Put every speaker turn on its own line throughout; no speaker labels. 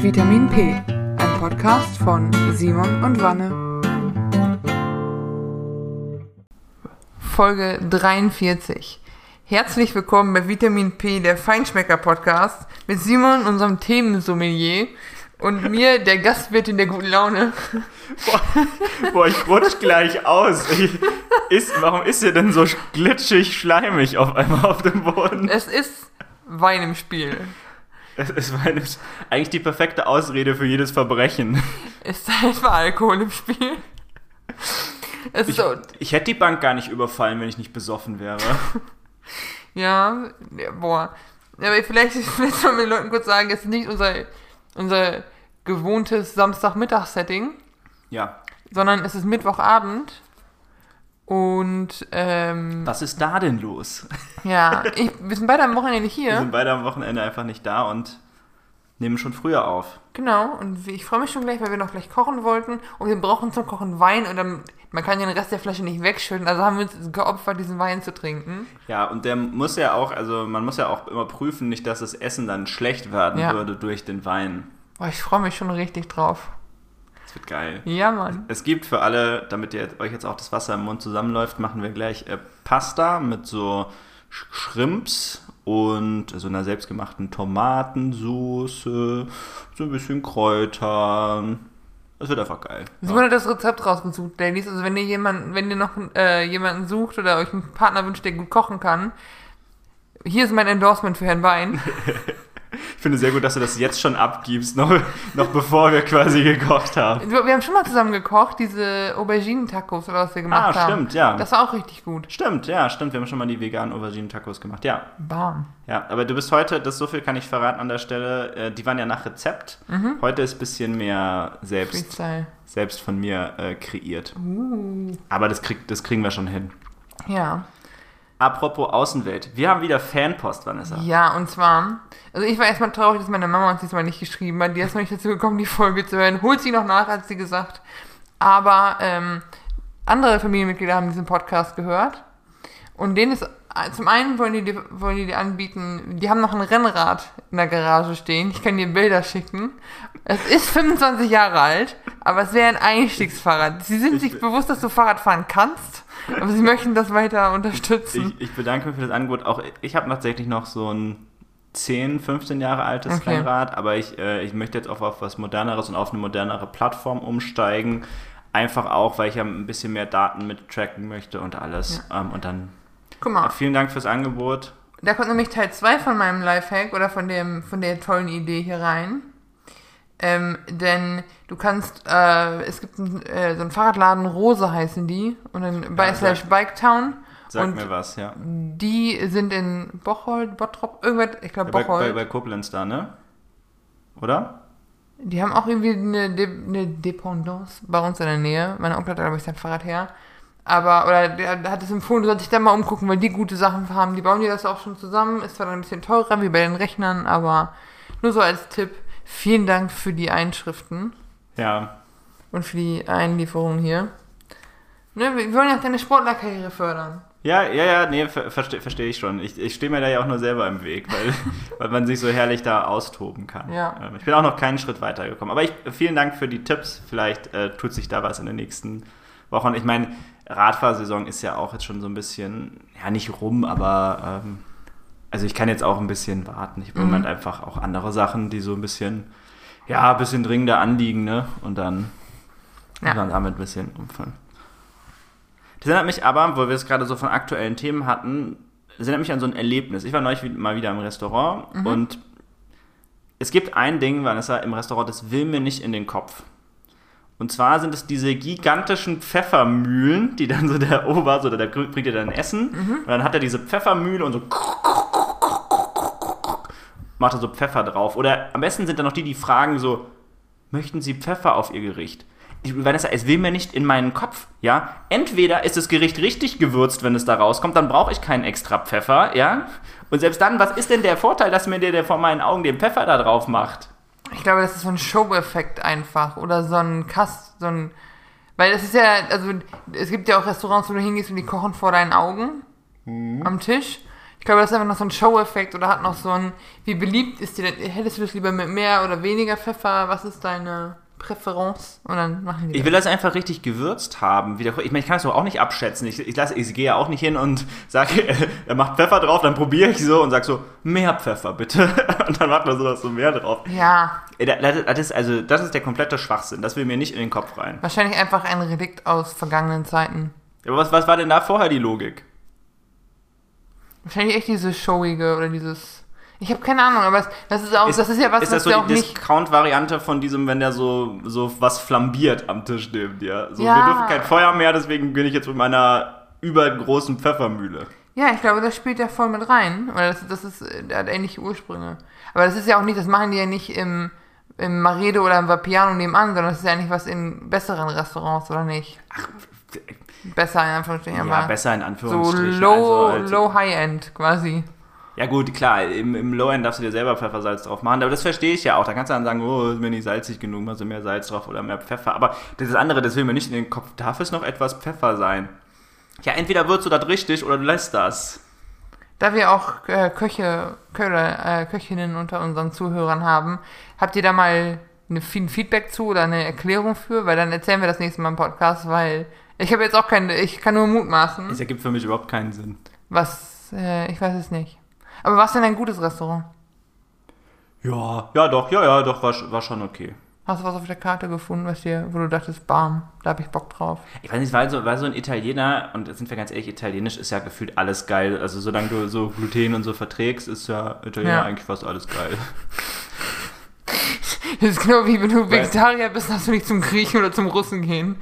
Vitamin P, ein Podcast von Simon und Wanne. Folge 43. Herzlich willkommen bei Vitamin P, der Feinschmecker Podcast, mit Simon, unserem Themensommelier, und mir, der Gastwirtin der guten Laune.
Boah, boah ich rutsch gleich aus. Ich, ist, warum ist ihr denn so glitschig, schleimig auf einmal auf dem Boden?
Es ist Wein im Spiel.
Es, es war eine, eigentlich die perfekte Ausrede für jedes Verbrechen.
Ist einfach Alkohol im Spiel. Es
Ich,
so,
ich hätte die Bank gar nicht überfallen, wenn ich nicht besoffen wäre.
Ja, boah. Aber vielleicht, sollen wir den Leuten kurz sagen, es ist nicht unser, unser gewohntes Samstagmittag-Setting,
Ja.
sondern es ist Mittwochabend. Und, ähm,
Was ist da denn los?
ja, ich, wir sind beide am Wochenende
Wir
hier.
sind beide am Wochenende einfach nicht da und nehmen schon früher auf.
Genau, und ich freue mich schon gleich, weil wir noch gleich kochen wollten. Und wir brauchen zum Kochen Wein und dann, man kann ja den Rest der Flasche nicht wegschütten. Also haben wir uns geopfert, diesen Wein zu trinken.
Ja, und der muss ja auch, also man muss ja auch immer prüfen, nicht, dass das Essen dann schlecht werden
Ja.
würde durch den Wein.
Boah, ich freue mich schon richtig drauf.
Wird geil.
Ja, Mann.
Es gibt für alle, damit ihr, euch jetzt auch das Wasser im Mund zusammenläuft, machen wir gleich äh, Pasta mit so Sch Shrimps und so einer selbstgemachten Tomatensoße, so ein bisschen Kräutern. Das wird einfach geil.
Simon hat das Rezept rausgesucht, Ladies. Also wenn ihr jemanden, wenn ihr noch äh, jemanden sucht oder euch einen Partner wünscht, der gut kochen kann, hier ist mein Endorsement für Herrn Wein.
Ich finde sehr gut, dass du das jetzt schon abgibst, noch, noch bevor wir quasi gekocht haben.
Wir haben schon mal zusammen gekocht, diese Auberginen-Tacos oder was wir gemacht
Ah,
haben.
stimmt, ja.
Das war auch richtig gut.
Stimmt, ja, stimmt. Wir haben schon mal die veganen Auberginen-Tacos gemacht. Ja,
Bam.
ja. Aber du bist heute, das so viel kann ich verraten an der Stelle, äh, die waren ja nach Rezept. Heute ist ein bisschen mehr selbst
Freestyle.
selbst von mir äh, kreiert.
Uh.
Aber das, krieg, das kriegen wir schon hin.
Ja.
Apropos Außenwelt. Wir haben wieder Fanpost, Vanessa.
Ja, und zwar, also ich war erstmal traurig, dass meine Mama uns diesmal nicht geschrieben hat. Die ist noch nicht dazu gekommen, die Folge zu hören. Holt sie noch nach, hat sie gesagt. Aber ähm, andere Familienmitglieder haben diesen Podcast gehört. Und denen ist, zum einen wollen die, dir- wollen die dir anbieten, die haben noch ein Rennrad in der Garage stehen. Ich kann dir Bilder schicken. Es ist 25 Jahre alt, aber es wäre ein Einstiegsfahrrad. Sie sind sich bewusst, dass du Fahrrad fahren kannst, aber sie möchten das weiter unterstützen.
Ich, ich bedanke mich für das Angebot. Auch ich habe tatsächlich noch so ein 10, 15 Jahre altes
Okay.
Rennrad, aber ich, äh, ich möchte jetzt auch auf was Moderneres und auf eine modernere Plattform umsteigen. Einfach auch, weil ich ja ein bisschen mehr Daten mit tracken möchte und alles. Ähm, und dann
Guck mal.
äh, vielen Dank fürs Angebot.
Da kommt nämlich Teil 2 von meinem Lifehack oder von, dem, von der tollen Idee hier rein. Ähm, denn du kannst, äh, es gibt ein, äh, so einen Fahrradladen, Rose heißen die, und dann bei
Ja,
slash
sag-
Biketown.
Sag
und
mir was, ja.
die sind in Bocholt, Bottrop, irgendwas, ich glaube
Bei,
Bocholt.
bei, bei Koblenz da, ne? Oder?
Die haben auch irgendwie eine, De eine Dependance bei uns in der Nähe. Meine Onkel hat da, glaube ich, sein Fahrrad her. Aber, oder der, der hat es empfohlen, du sollst dich da mal umgucken, weil die gute Sachen haben. Die bauen dir das auch schon zusammen. Ist zwar dann ein bisschen teurer wie bei den Rechnern, aber nur so als Tipp. Vielen Dank für die Einschriften
Ja.
und für die Einlieferung hier. Ne, wir wollen ja auch deine Sportlerkarriere fördern.
Ja, ja, ja, nee, ver verstehe versteh ich schon. Ich, ich stehe mir da ja auch nur selber im Weg, weil, weil man sich so herrlich da austoben kann.
Ja.
Ähm, Ich bin auch noch keinen Schritt weitergekommen. Aber ich, vielen Dank für die Tipps. Vielleicht äh, tut sich da was in den nächsten Wochen. Ich meine, Radfahrsaison ist ja auch jetzt schon so ein bisschen, ja, nicht rum, aber ähm, also ich kann jetzt auch ein bisschen warten. Ich habe im
Mhm.
Moment einfach auch andere Sachen, die so ein bisschen, ja, ein bisschen dringender anliegen, ne? Und dann
Ja.
muss man damit ein bisschen umfallen. Das erinnert mich aber, wo wir es gerade so von aktuellen Themen hatten, das erinnert mich an so ein Erlebnis. Ich war neulich mal wieder im Restaurant
Mhm.
und es gibt ein Ding, Vanessa, im Restaurant, das will mir nicht in den Kopf. Und zwar sind es diese gigantischen Pfeffermühlen, die dann so der Ober, so der bringt dir dann Essen und dann hat er diese Pfeffermühle und so macht er so Pfeffer drauf. Oder am besten sind dann noch die, die fragen so, möchten Sie Pfeffer auf Ihr Gericht? Ich, Vanessa, es will mir nicht in meinen Kopf, ja. Entweder ist das Gericht richtig gewürzt, wenn es da rauskommt, dann brauche ich keinen extra Pfeffer, ja. Und selbst dann, was ist denn der Vorteil, dass mir der, der vor meinen Augen den Pfeffer da drauf macht?
Ich glaube, das ist so ein Show-Effekt einfach. Oder so ein Kast, so ein. Weil es ist ja, also es gibt ja auch Restaurants, wo du hingehst und die kochen vor deinen Augen am Tisch. Ich glaube, das ist einfach noch so ein Show-Effekt oder hat noch so ein, wie beliebt ist dir denn, hättest du das lieber mit mehr oder weniger Pfeffer? Was ist deine Präferenz? Und dann machen die
Ich will das einfach richtig gewürzt haben. Ich meine, ich kann das doch auch nicht abschätzen. Ich, ich, lasse, ich gehe ja auch nicht hin und sage, er macht Pfeffer drauf, dann probiere ich so und sage so, mehr Pfeffer bitte. Und dann macht man so, so mehr drauf.
Ja,
Das das ist, also, das ist der komplette Schwachsinn. Das will mir nicht in den Kopf rein.
wahrscheinlich einfach ein Relikt aus vergangenen Zeiten.
Aber was, was war denn da vorher die Logik?
Wahrscheinlich echt dieses Showige oder dieses. Ich habe keine Ahnung, aber das ist auch, das ist ja was,
ist das
was
so
wir auch
die. Discount-Variante von diesem, wenn der so, so was flambiert am Tisch neben dir? So,
Ja.
wir dürfen kein Feuer mehr, deswegen bin ich jetzt mit meiner übergroßen Pfeffermühle.
Ja, ich glaube, das spielt ja voll mit rein. Oder das, das ist, der hat ähnliche Ursprünge. Aber das ist ja auch nicht, das machen die ja nicht im, im Maredo oder im Vapiano nebenan, sondern das ist ja eigentlich was in besseren Restaurants, oder nicht? Besser in Anführungsstrichen,
Ja, besser in
so
Anführungsstrichen.
low,
also,
low High-End quasi.
Ja gut, klar, im, im Low-End darfst du dir selber Pfeffersalz drauf machen, aber das verstehe ich ja auch. Da kannst du dann sagen, oh, ist mir nicht salzig genug, du mehr Salz drauf oder mehr Pfeffer. Aber das andere, das will mir nicht in den Kopf. Darf es noch etwas Pfeffer sein? Ja, entweder würzt du das richtig oder du lässt das.
Da wir auch äh, Köche, Köder, äh, Köchinnen unter unseren Zuhörern haben, habt ihr da mal eine, ein Feedback zu oder eine Erklärung für? Weil dann erzählen wir das nächste Mal im Podcast, weil ich habe jetzt auch keine, ich kann nur mutmaßen.
Das ergibt für mich überhaupt keinen Sinn.
Was, äh, ich weiß es nicht. Aber was denn ein gutes Restaurant?
Ja, ja doch, ja, ja, doch, war, war schon okay.
Hast du was auf der Karte gefunden, was dir, wo du dachtest, bam, da habe ich Bock drauf?
Ich weiß nicht, weil so, so ein Italiener, und jetzt sind wir ganz ehrlich, Italienisch ist ja gefühlt alles geil. Also solange du so Gluten und so verträgst, ist ja Italiener
Ja.
eigentlich fast alles geil.
Das ist genau wie wenn du Vegetarier bist, darfst du nicht zum Griechen oder zum Russen gehen.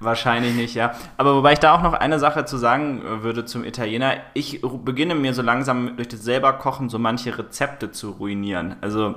Wahrscheinlich nicht, ja. Aber wobei ich da auch noch eine Sache zu sagen äh, würde zum Italiener. Ich beginne mir so langsam durch das selber Kochen so manche Rezepte zu ruinieren. Also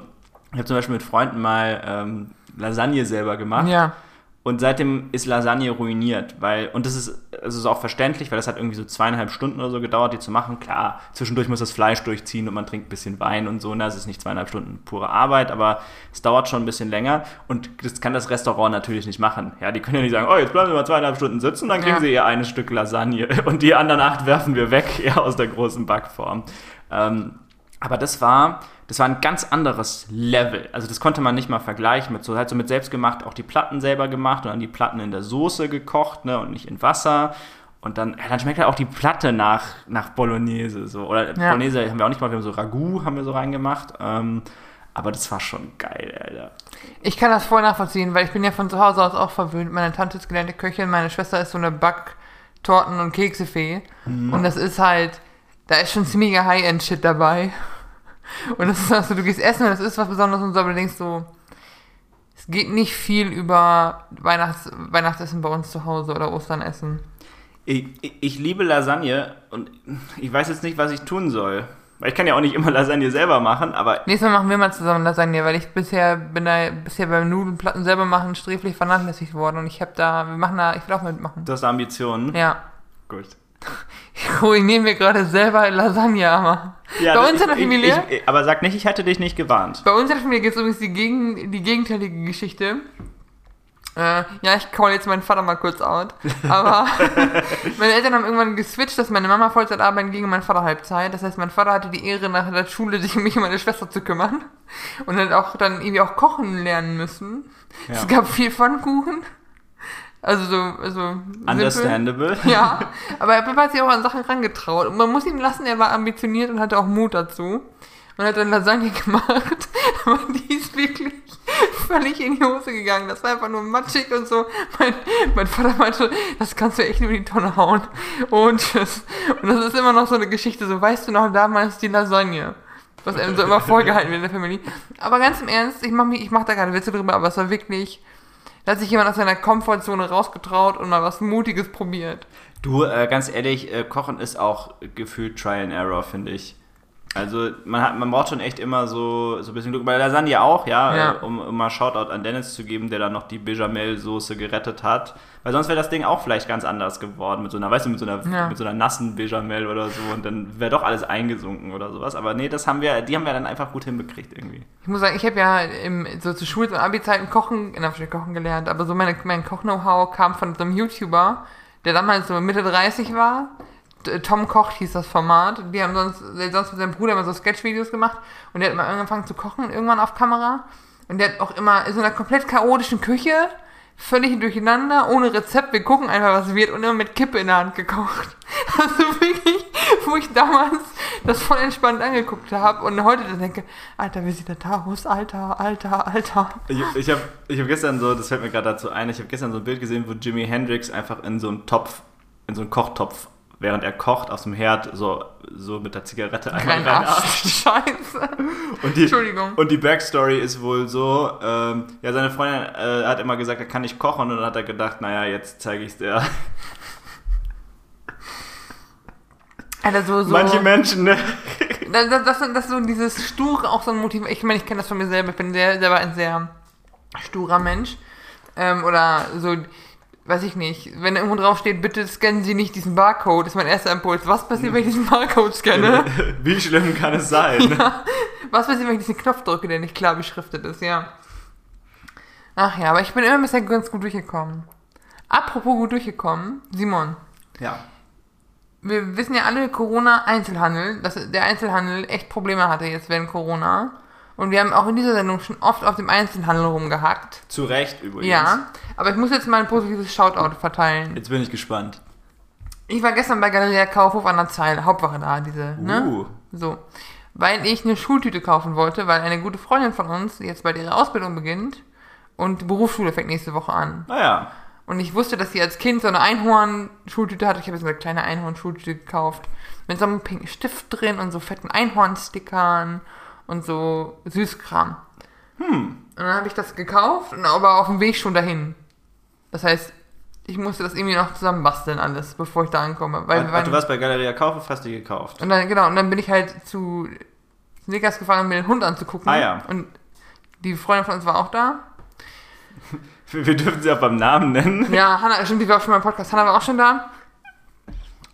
ich habe zum Beispiel mit Freunden mal ähm, Lasagne selber gemacht.
Ja.
Und seitdem ist Lasagne ruiniert, weil, und das ist, das ist auch verständlich, weil das hat irgendwie so zweieinhalb Stunden oder so gedauert, die zu machen. Klar, zwischendurch muss das Fleisch durchziehen und man trinkt ein bisschen Wein und so, ne? Das ist nicht zweieinhalb Stunden pure Arbeit, aber es dauert schon ein bisschen länger und das kann das Restaurant natürlich nicht machen. Ja, die können ja nicht sagen, oh, jetzt bleiben wir mal zweieinhalb Stunden sitzen, dann kriegen
Ja.
sie ihr eines Stück Lasagne und die anderen acht werfen wir weg, ja, aus der großen Backform. Ähm, aber das war, das war ein ganz anderes Level. Also das konnte man nicht mal vergleichen mit so, halt so mit selbst gemacht, auch die Platten selber gemacht und dann die Platten in der Soße gekocht, ne, und nicht in Wasser. Und dann, ja, dann schmeckt halt auch die Platte nach, nach Bolognese, so. Oder
Ja.
Bolognese haben wir auch nicht mal, wir haben so Ragout, haben wir so reingemacht. Ähm, aber das war schon geil, Alter.
Ich kann das voll nachvollziehen, weil ich bin ja von zu Hause aus auch verwöhnt. Meine Tante ist gelernte Köchin, meine Schwester ist so eine Backtorten- und Keksefee. Und das ist halt, da ist schon ziemlicher High-End-Shit dabei. Und das ist also, du gehst essen und das ist was Besonderes und so, aber du denkst so, es geht nicht viel über Weihnachts Weihnachtsessen bei uns zu Hause oder Osternessen.
Ich, ich, ich liebe Lasagne und ich weiß jetzt nicht, was ich tun soll. Weil ich kann ja auch nicht immer Lasagne selber machen, aber
Nächstes Mal machen wir mal zusammen Lasagne, weil ich bisher bin da bisher beim Nudelplatten selber machen sträflich vernachlässigt worden und ich habe da, wir machen da, ich will auch mitmachen.
du hast Ambitionen.
Ja.
Gut.
Ich ruiniere mir gerade selber Lasagne, aber.
Ja,
Bei uns in der Familie?
Ich, ich, aber sag nicht, ich hätte dich nicht gewarnt.
Bei uns in der Familie gibt es übrigens die, gegen, die gegenteilige Geschichte. Äh, ja, ich call jetzt meinen Vater mal kurz out. Aber meine Eltern haben irgendwann geswitcht, dass meine Mama Vollzeit arbeiten ging und mein Vater Halbzeit. Das heißt, mein Vater hatte die Ehre, nach der Schule sich um mich und meine Schwester zu kümmern. Und hat auch dann irgendwie auch kochen lernen müssen.
Ja.
Es gab viel Pfannkuchen. Also so, also simpel.
Understandable.
Ja, aber er hat sich auch an Sachen rangetraut. Und man muss ihm lassen, er war ambitioniert und hatte auch Mut dazu. Und hat dann Lasagne gemacht. Aber die ist wirklich völlig in die Hose gegangen. Das war einfach nur matschig und so. Mein, mein Vater meinte, das kannst du echt nur in die Tonne hauen. Und tschüss. Und das ist immer noch so eine Geschichte. So, weißt du noch damals die Lasagne? Was einem so immer vorgehalten wird in der Familie. Aber ganz im Ernst, ich mache ich mach da keine Witze drüber, aber es war wirklich... Da hat sich jemand aus seiner Komfortzone rausgetraut und mal was Mutiges probiert.
Du, äh, ganz ehrlich, äh, Kochen ist auch gefühlt Trial and Error, finde ich. Also man, hat, man braucht schon echt immer so, so ein bisschen Glück. Bei Lasagne auch, ja,
Ja.
Äh, um, um mal Shoutout an Dennis zu geben, der dann noch die Bechamel-Soße gerettet hat. Weil sonst wäre das Ding auch vielleicht ganz anders geworden. Mit so einer, weißt du, mit so einer,
Ja.
mit so einer nassen Bechamel oder so. Und dann wäre doch alles eingesunken oder sowas. Aber nee, das haben wir, die haben wir dann einfach gut hinbekriegt irgendwie.
Ich muss sagen, ich habe ja im, so zu Schul- und Abi-Zeiten Kochen, in Anführungsstrichen Kochen gelernt, aber so meine, mein Koch-Know-how kam von so einem YouTuber, der damals so Mitte 30 war, Tom kocht hieß das Format. Die haben sonst, sonst mit seinem Bruder immer so Sketch-Videos gemacht und der hat mal angefangen zu kochen, irgendwann auf Kamera. Und der hat auch immer in so einer komplett chaotischen Küche, völlig durcheinander, ohne Rezept. Wir gucken einfach, was wird und immer mit Kippe in der Hand gekocht. Also wirklich, wo ich damals das voll entspannt angeguckt habe und heute dann denke, Alter, wie sieht der da aus? Alter, Alter, Alter.
Ich, ich habe ich hab gestern so, das fällt mir gerade dazu ein, ich habe gestern so ein Bild gesehen, wo Jimi Hendrix einfach in so einen Topf, in so einen Kochtopf, während er kocht, aus dem Herd, so, so mit der Zigarette einmal
Klein
reinatmet.
Arsch. Scheiße.
Und die,
Entschuldigung.
Und die Backstory ist wohl so, ähm, ja, seine Freundin äh, hat immer gesagt, er kann nicht kochen und dann hat er gedacht, naja, jetzt zeige ich es dir.
Alter, so, so.
Manche Menschen, ne?
Das, das, das, das ist so dieses Sture, auch so ein Motiv. Ich meine, ich kenne das von mir selber. Ich bin sehr, selber ein sehr sturer Mensch. Ähm, oder so, weiß ich nicht. Wenn irgendwo drauf steht, bitte scannen Sie nicht diesen Barcode, ist mein erster Impuls. Was passiert, wenn ich diesen Barcode scanne?
Wie schlimm kann es sein?
Was passiert, wenn ich diesen Knopf drücke, der nicht klar beschriftet ist, ja. Ach ja, aber ich bin immer bisher ganz gut durchgekommen. Apropos gut durchgekommen, Simon.
Ja.
wir wissen ja alle, Corona-Einzelhandel, dass der Einzelhandel echt Probleme hatte jetzt während Corona. Und wir haben auch in dieser Sendung schon oft auf dem Einzelhandel rumgehackt.
Zu Recht übrigens.
Ja, aber ich muss jetzt mal ein positives Shoutout verteilen.
Jetzt bin ich gespannt.
Ich war gestern bei Galeria Kaufhof an der Zeile, Hauptwache da, diese, ne?
Uh.
So. Weil ich eine Schultüte kaufen wollte, weil eine gute Freundin von uns jetzt bald ihre Ausbildung beginnt und die Berufsschule fängt nächste Woche an.
Naja.
Und ich wusste, dass sie als Kind so eine Einhorn-Schultüte hatte. Ich habe jetzt eine kleine Einhorn-Schultüte gekauft. Mit so einem pinken Stift drin und so fetten Einhorn-Stickern und so Süßkram. Hm. Und dann habe ich das gekauft, und aber auf dem Weg schon dahin. Das heißt, ich musste das irgendwie noch zusammenbasteln alles, bevor ich da ankomme. Weil
Ach,
waren,
du warst bei Galeria Kaufhof, hast die gekauft.
und dann, genau, und dann bin ich halt zu Snickers gefahren, um mir den Hund anzugucken.
Ah, ja.
Und die Freundin von uns war auch da.
Wir, wir dürfen sie auch beim Namen nennen.
Ja, Hanna, stimmt, die war auch schon mal im Podcast. Hanna war auch schon da.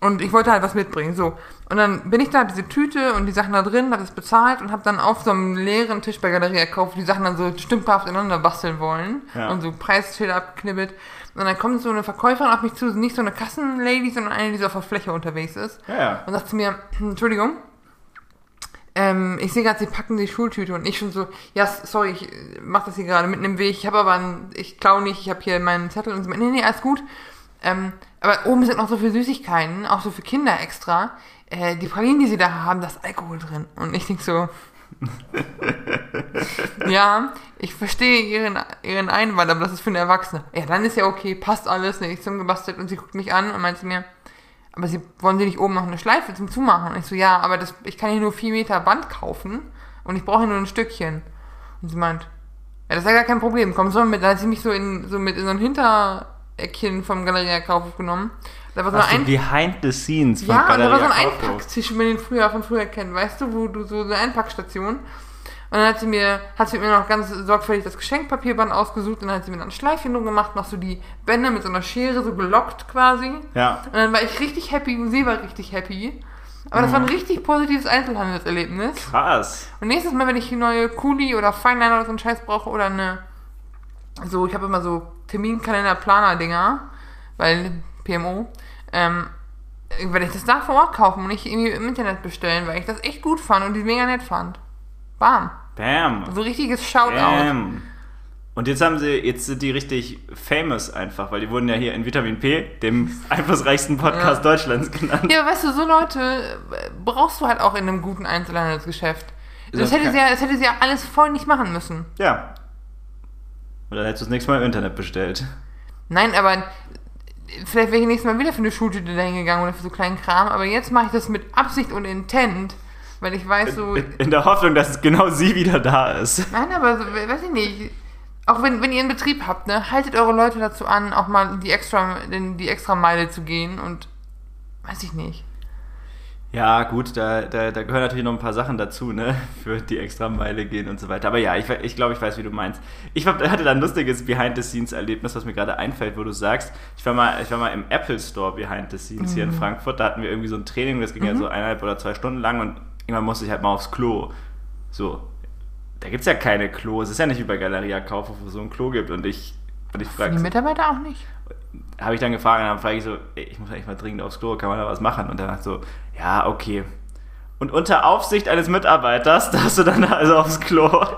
Und ich wollte halt was mitbringen, so. Und dann bin ich da, diese Tüte und die Sachen da drin, hab das bezahlt und hab dann auf so einem leeren Tisch bei Galeria gekauft, die Sachen dann so stümperhaft ineinander basteln wollen.
Ja.
Und so Preisschilder abgeknibbelt. Und dann kommt so eine Verkäuferin auf mich zu, nicht so eine Kassenlady, sondern eine, die so auf der Fläche unterwegs ist.
Ja.
Und sagt zu mir, Entschuldigung, ähm, ich sehe gerade, Sie packen die Schultüte und ich schon so, ja, sorry, ich äh, mach das hier gerade mitten im Weg, ich habe aber, einen, ich klau nicht, ich habe hier meinen Zettel und meint, nee, nee, alles gut. Ähm, aber oben sind noch so viele Süßigkeiten, auch so für Kinder extra. Äh, die Pralinen, die Sie da haben, da ist Alkohol drin. Und ich denk so, ja, ich verstehe ihren, ihren Einwand, aber das ist für eine Erwachsene. Ja, dann ist ja okay, passt alles, nichts zum gebastelt. Und sie guckt mich an und meint zu mir, aber sie wollen sie nicht oben noch eine Schleife zum Zumachen? Und ich so, ja, aber das, ich kann hier nur 4 Meter Band kaufen und ich brauche hier nur ein Stückchen. Und sie meint, ja, das ist ja gar kein Problem, komm so mit. Dann hat sie mich so in so mit in so ein Hintereckchen vom Galeria Kaufhof genommen. Da war so
Hast
ein
behind the scenes von
ja, und da war so ein. Einpacktisch, wie man den früher von früher kennt, weißt du, wo du so eine Einpackstation. Und dann hat sie mir, hat sie mir noch ganz sorgfältig das Geschenkpapierband ausgesucht und dann hat sie mir dann ein Schleifchen drum gemacht, noch so die Bänder mit so einer Schere so gelockt quasi.
Ja.
Und dann war ich richtig happy und sie war richtig happy. Aber das war ein richtig positives Einzelhandelserlebnis.
Krass.
Und nächstes Mal, wenn ich eine neue Kuli oder Fineliner oder so einen Scheiß brauche oder eine, so, ich habe immer so Terminkalender-Planer-Dinger, weil PMO, ähm, werde ich das da vor Ort kaufen und nicht irgendwie im Internet bestellen, weil ich das echt gut fand und die mega nett fand. Bam.
Bam.
So richtiges Shoutout.
Bam. Und jetzt haben sie, jetzt sind die richtig famous einfach, weil die wurden ja hier in Vitamin P, dem einflussreichsten Podcast Deutschlands genannt.
Ja, weißt du, so Leute äh, brauchst du halt auch in einem guten Einzelhandelsgeschäft. Das,
Das
hätte, sie ja, das hätte sie ja alles voll nicht machen müssen.
Ja. Und dann hättest du das nächste Mal im Internet bestellt.
Nein, aber vielleicht wäre ich nächstes Mal wieder für eine Schultüte dahin gegangen oder für so kleinen Kram, aber jetzt mache ich das mit Absicht und Intent, weil ich weiß so.
In, in der Hoffnung, dass genau sie wieder da ist.
Nein, aber so, weiß ich nicht. Auch wenn, wenn ihr einen Betrieb habt, ne, haltet eure Leute dazu an, auch mal die extra, die extra Meile zu gehen und weiß ich nicht.
Ja, gut, da, da, da gehören natürlich noch ein paar Sachen dazu, ne? Für die extra Meile gehen und so weiter. Aber ja, ich, ich glaube, ich weiß, wie du meinst. Ich hatte da ein lustiges Behind-the-Scenes-Erlebnis, was mir gerade einfällt, wo du sagst, ich war mal, ich war mal im Apple Store Behind the Scenes hier in Frankfurt. Da hatten wir irgendwie so ein Training, das ging ja so eineinhalb oder zwei Stunden lang und irgendwann musste ich halt mal aufs Klo. So. Da gibt es ja keine Klo. Es ist ja nicht wie bei Galeria Kaufhof, wo es so ein Klo gibt. Und ich, und ich
Die
frage,
Mitarbeiter auch nicht.
Habe ich dann gefragt, und dann frage ich so, ey, ich muss eigentlich mal dringend aufs Klo, kann man da was machen? Und dann so, ja, okay. Und unter Aufsicht eines Mitarbeiters darfst du dann also aufs Klo.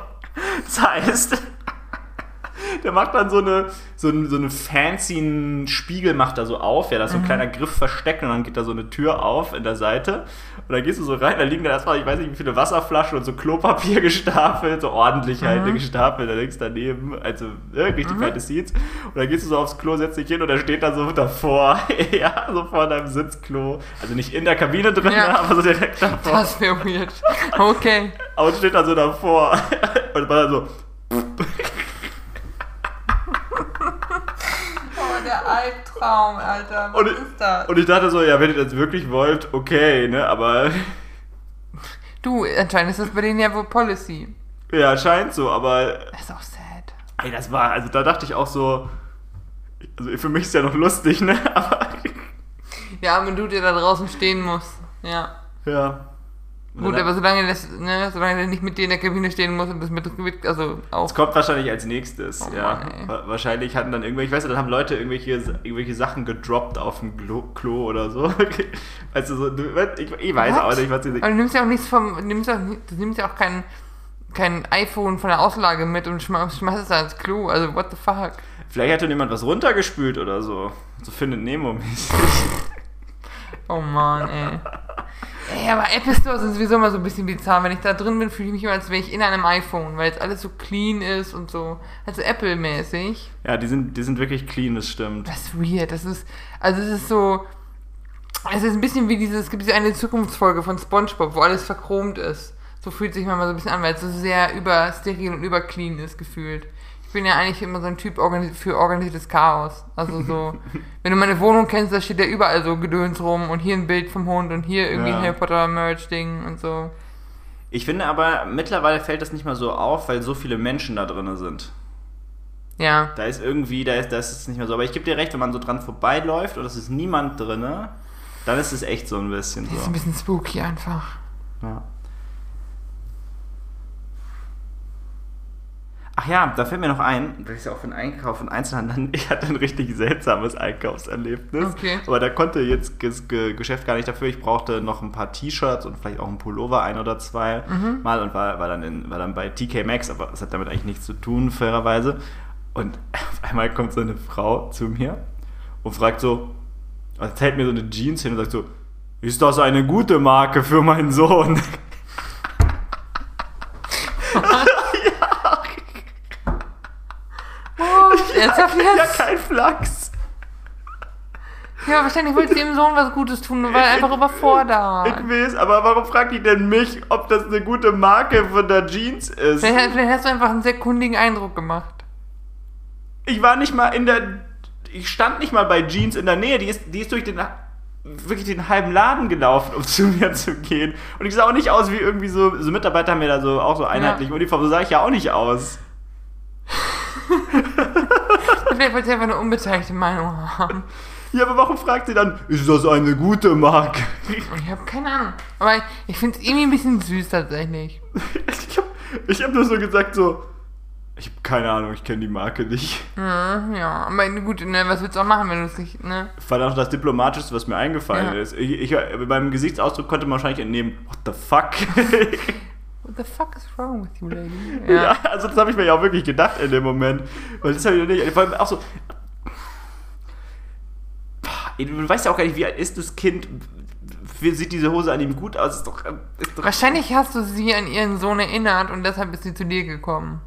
Das heißt, der macht dann so eine, so, einen, so einen fancy Spiegel macht er so auf, ja, da ist so ein kleiner Griff versteckt und dann geht da so eine Tür auf in der Seite. Und dann gehst du so rein, da liegen da erstmal, ich weiß nicht, wie viele Wasserflaschen und so Klopapier gestapelt, so ordentlich halt gestapelt, da links daneben, also ne, richtig feine Seats und dann gehst du so aufs Klo, setzt dich hin und er steht da so davor, ja, so vor deinem Sitzklo, also nicht in der Kabine drin,
Ja.
aber so direkt davor.
Das wäre weird. Okay.
Und steht da so davor. Und war dann so,
Oh, der Albtraum, Alter. Was
Und-
ist das?
und ich dachte so, ja, wenn ihr das wirklich wollt, okay, ne, aber
Du, anscheinend ist das bei denen ja wohl Policy.
ja, scheint so, aber
Das ist auch sad.
Ey, das war, also da dachte ich auch so, also für mich ist ja noch lustig, ne? Aber
Ja, wenn du dir da draußen stehen musst. Ja.
ja.
Gut, aber solange das, ne, solange der nicht mit dir in der Kabine stehen muss und das mit, also auch.
es kommt wahrscheinlich als nächstes,
Oh
ja.
Mann,
wahrscheinlich hatten dann irgendwelche, ich weiß nicht, dann haben Leute irgendwelche, irgendwelche Sachen gedroppt auf dem Klo, Klo oder so. du, so, ich, ich weiß
What?
auch nicht, was sie
Aber du nimmst ja auch nichts vom, du nimmst, auch, du nimmst ja auch kein, kein iPhone von der Auslage mit und schmeißt, schmeißt es da ins Klo. Also, what the fuck?
Vielleicht hat dann jemand was runtergespült oder so. So findet Nemo-mäßig.
Oh man, ey. Ey, aber Apple Store sind sowieso immer so ein bisschen bizarr. Wenn ich da drin bin, fühle ich mich immer, als wäre ich in einem iPhone, weil jetzt alles so clean ist und so. Also Apple-mäßig.
Ja, die sind, die sind wirklich clean, das stimmt.
Das ist weird. Das ist, also es ist so, es ist ein bisschen wie dieses, es gibt diese eine Zukunftsfolge von Spongebob, wo alles verchromt ist. So fühlt sich manchmal so ein bisschen an, weil es so sehr übersteril und überclean ist gefühlt. Ich bin ja eigentlich immer so ein Typ für organisiertes Chaos. Also so, wenn du meine Wohnung kennst, da steht ja überall so Gedöns rum und hier ein Bild vom Hund und hier irgendwie
Ja.
ein Harry Potter Merch-Ding und so.
Ich finde aber, mittlerweile fällt das nicht mehr so auf, weil so viele Menschen da drin sind.
Ja.
Da ist irgendwie, da ist, da ist es nicht mehr so. Aber ich gebe dir recht, wenn man so dran vorbeiläuft und es ist niemand drin, dann ist es echt so ein bisschen
Das ist
so.
ein bisschen spooky einfach.
Ja. Ach ja, da fällt mir noch ein, das ist ja auch für den Einkauf und Einzelhandel, ich hatte ein richtig seltsames Einkaufserlebnis.
Okay.
Aber da konnte jetzt das Ge- Geschäft gar nicht dafür. Ich brauchte noch ein paar T-Shirts und vielleicht auch ein Pullover, ein oder zwei
Mhm.
Mal und war, war, dann in, war dann bei TK Maxx, aber das hat damit eigentlich nichts zu tun, fairerweise. Und auf einmal kommt so eine Frau zu mir und fragt so, und hält mir so eine Jeans hin und sagt so, ist das eine gute Marke für meinen Sohn?
Ernsthaft
ja,
jetzt?
kein Flachs.
Ja, wahrscheinlich wollte sie ihrem Sohn was Gutes tun und war einfach überfordert.
Ich weiß, aber warum fragt die denn mich, ob das eine gute Marke von der Jeans ist?
Vielleicht, vielleicht hast du einfach einen sehr kundigen Eindruck gemacht.
Ich war nicht mal in der. Ich stand nicht mal bei Jeans in der Nähe. Die ist, die ist durch den wirklich den halben Laden gelaufen, um zu mir zu gehen. Und ich sah auch nicht aus wie irgendwie so, so Mitarbeiter haben mir da so auch so einheitliche Uniform. So sah ich ja auch nicht aus.
Vielleicht wollte sie einfach eine unbeteiligte Meinung haben.
Ja, aber warum fragt sie dann, ist das eine gute Marke?
Ich habe keine Ahnung. Aber ich, ich finde es irgendwie ein bisschen süß tatsächlich.
Ich hab, ich hab nur so gesagt, so, ich habe keine Ahnung, ich kenne die Marke nicht.
Ja, ja, aber gut, ne, was willst du auch machen, wenn du es nicht, ne?
War auch das Diplomatischste, was mir eingefallen
Ja.
ist. Ich, ich, beim Gesichtsausdruck konnte man wahrscheinlich entnehmen, what the fuck?
The fuck is wrong with you, lady?
Ja, also das habe ich mir ja auch wirklich gedacht in dem Moment. Weil das habe ich noch nicht. Vor allem auch so. Du weißt ja auch gar nicht, wie alt ist das Kind? Wie sieht diese Hose an ihm gut aus? Ist doch, ist doch
Wahrscheinlich hast du sie an ihren Sohn erinnert und deshalb ist sie zu dir gekommen.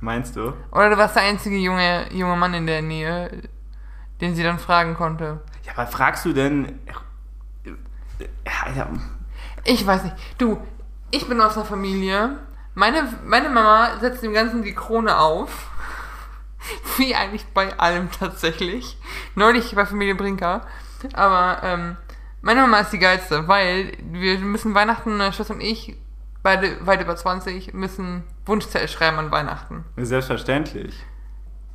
Meinst du?
Oder du warst der einzige junge, junge Mann in der Nähe, den sie dann fragen konnte.
Ja, aber fragst du denn. Ja, Alter.
Ich weiß nicht. Du, ich bin aus einer Familie. Meine, meine Mama setzt dem Ganzen die Krone auf. Wie eigentlich bei allem tatsächlich. Neulich bei Familie Brinker. Aber ähm, meine Mama ist die geilste, weil wir müssen Weihnachten, meine Schwester und ich, beide weit über 20, müssen Wunschzettel schreiben an Weihnachten.
Selbstverständlich.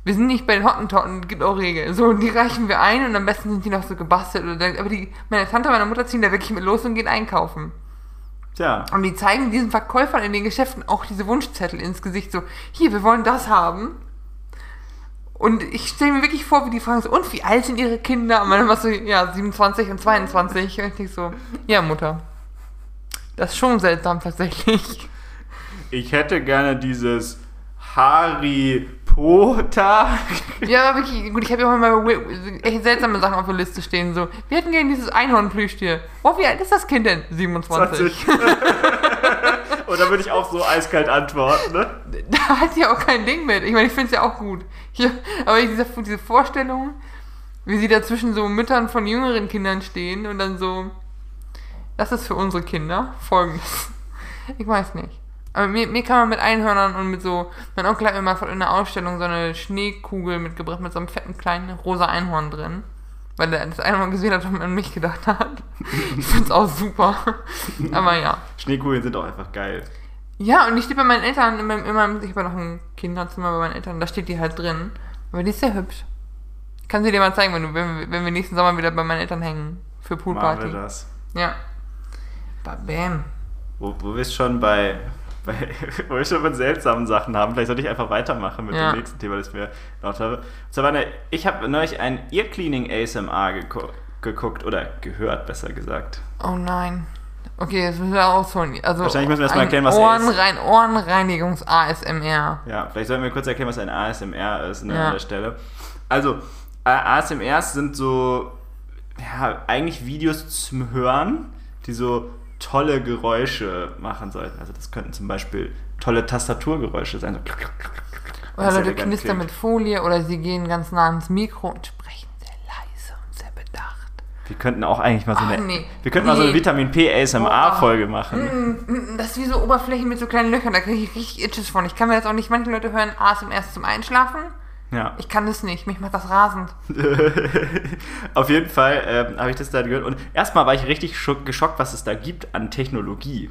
Wir sind nicht bei den Hottentotten, gibt auch Regeln. So, die reichen wir ein und am besten sind die noch so gebastelt. Oder, aber die, meine Tante und meine Mutter ziehen da wirklich mit los und gehen einkaufen.
Tja.
Und die zeigen diesen Verkäufern in den Geschäften auch diese Wunschzettel ins Gesicht, so, hier, wir wollen das haben. Und ich stelle mir wirklich vor, wie die fragen so, und wie alt sind ihre Kinder? Und meine Mama so, ja, 27 und 22. Und ich so, ja, Mutter. Das ist schon seltsam tatsächlich.
Ich hätte gerne dieses Harry Potter.
Ja, aber wirklich, gut, ich habe ja auch mal echt seltsame Sachen auf der Liste stehen. So, wir hätten gerne dieses Einhornplüschtier. Oh, wie alt ist das Kind denn? 27.
20. Und da würde ich auch so eiskalt antworten, ne?
Da hat sie auch kein Ding mit. Ich meine, ich finde es ja auch gut. Ich, aber ich, diese, diese Vorstellung, wie sie da zwischen so Müttern von jüngeren Kindern stehen und dann so, das ist für unsere Kinder folgendes. Ich weiß nicht. Aber mir, mir kann man mit Einhörnern und mit so, mein Onkel hat mir mal von einer Ausstellung so eine Schneekugel mitgebracht mit so einem fetten kleinen rosa Einhorn drin. Weil er das Einhorn gesehen hat und an mich gedacht hat. Ich find's auch super. Aber ja.
Schneekugeln sind auch einfach geil.
Ja, und ich stehe bei meinen Eltern, in meinem, in meinem, ich habe noch ein Kinderzimmer bei meinen Eltern, da steht die halt drin. Aber die ist sehr hübsch. Ich kann sie dir mal zeigen, wenn, du, wenn, wir- wenn wir nächsten Sommer wieder bei meinen Eltern hängen. Für
Machen wir
Poolparty.
das.
Ja. Ba- Bam.
Wo, wo wir es schon bei, wo wir schon von seltsamen Sachen haben. Vielleicht sollte ich einfach weitermachen mit
Ja.
dem nächsten Thema, das ich mir noch habe. Und zwar eine, ich habe neulich ein Ear Cleaning ASMR geku geguckt oder gehört, besser gesagt.
Oh nein. Okay, jetzt müssen wir ausholen. Also
Wahrscheinlich müssen wir erst mal
ein
erklären, was
Ohrenrein Ohrenreinigungs-ASMR.
Ja, vielleicht sollten wir kurz erklären, was ein ASMR ist ne,
Ja.
an der Stelle. Also, ASMRs sind so, ja, eigentlich Videos zum Hören, die so tolle Geräusche machen sollten. Also das könnten zum Beispiel tolle Tastaturgeräusche sein. So
Oder Leute knistern mit Folie oder sie gehen ganz nah ans Mikro und sprechen sehr leise und sehr bedacht.
Wir könnten auch eigentlich mal so eine,
nee.
wir könnten mal so eine
Nee.
Vitamin P ASMR Folge machen.
Mm, Das ist wie so Oberflächen mit so kleinen Löchern, da kriege ich richtig Itches von. Ich kann mir jetzt auch nicht, manche Leute hören ASMR erst zum Einschlafen.
Ja.
Ich kann das nicht, mich macht das rasend.
Auf jeden Fall ähm, habe ich das da gehört. Und erstmal war ich richtig schock, geschockt, was es da gibt an Technologie.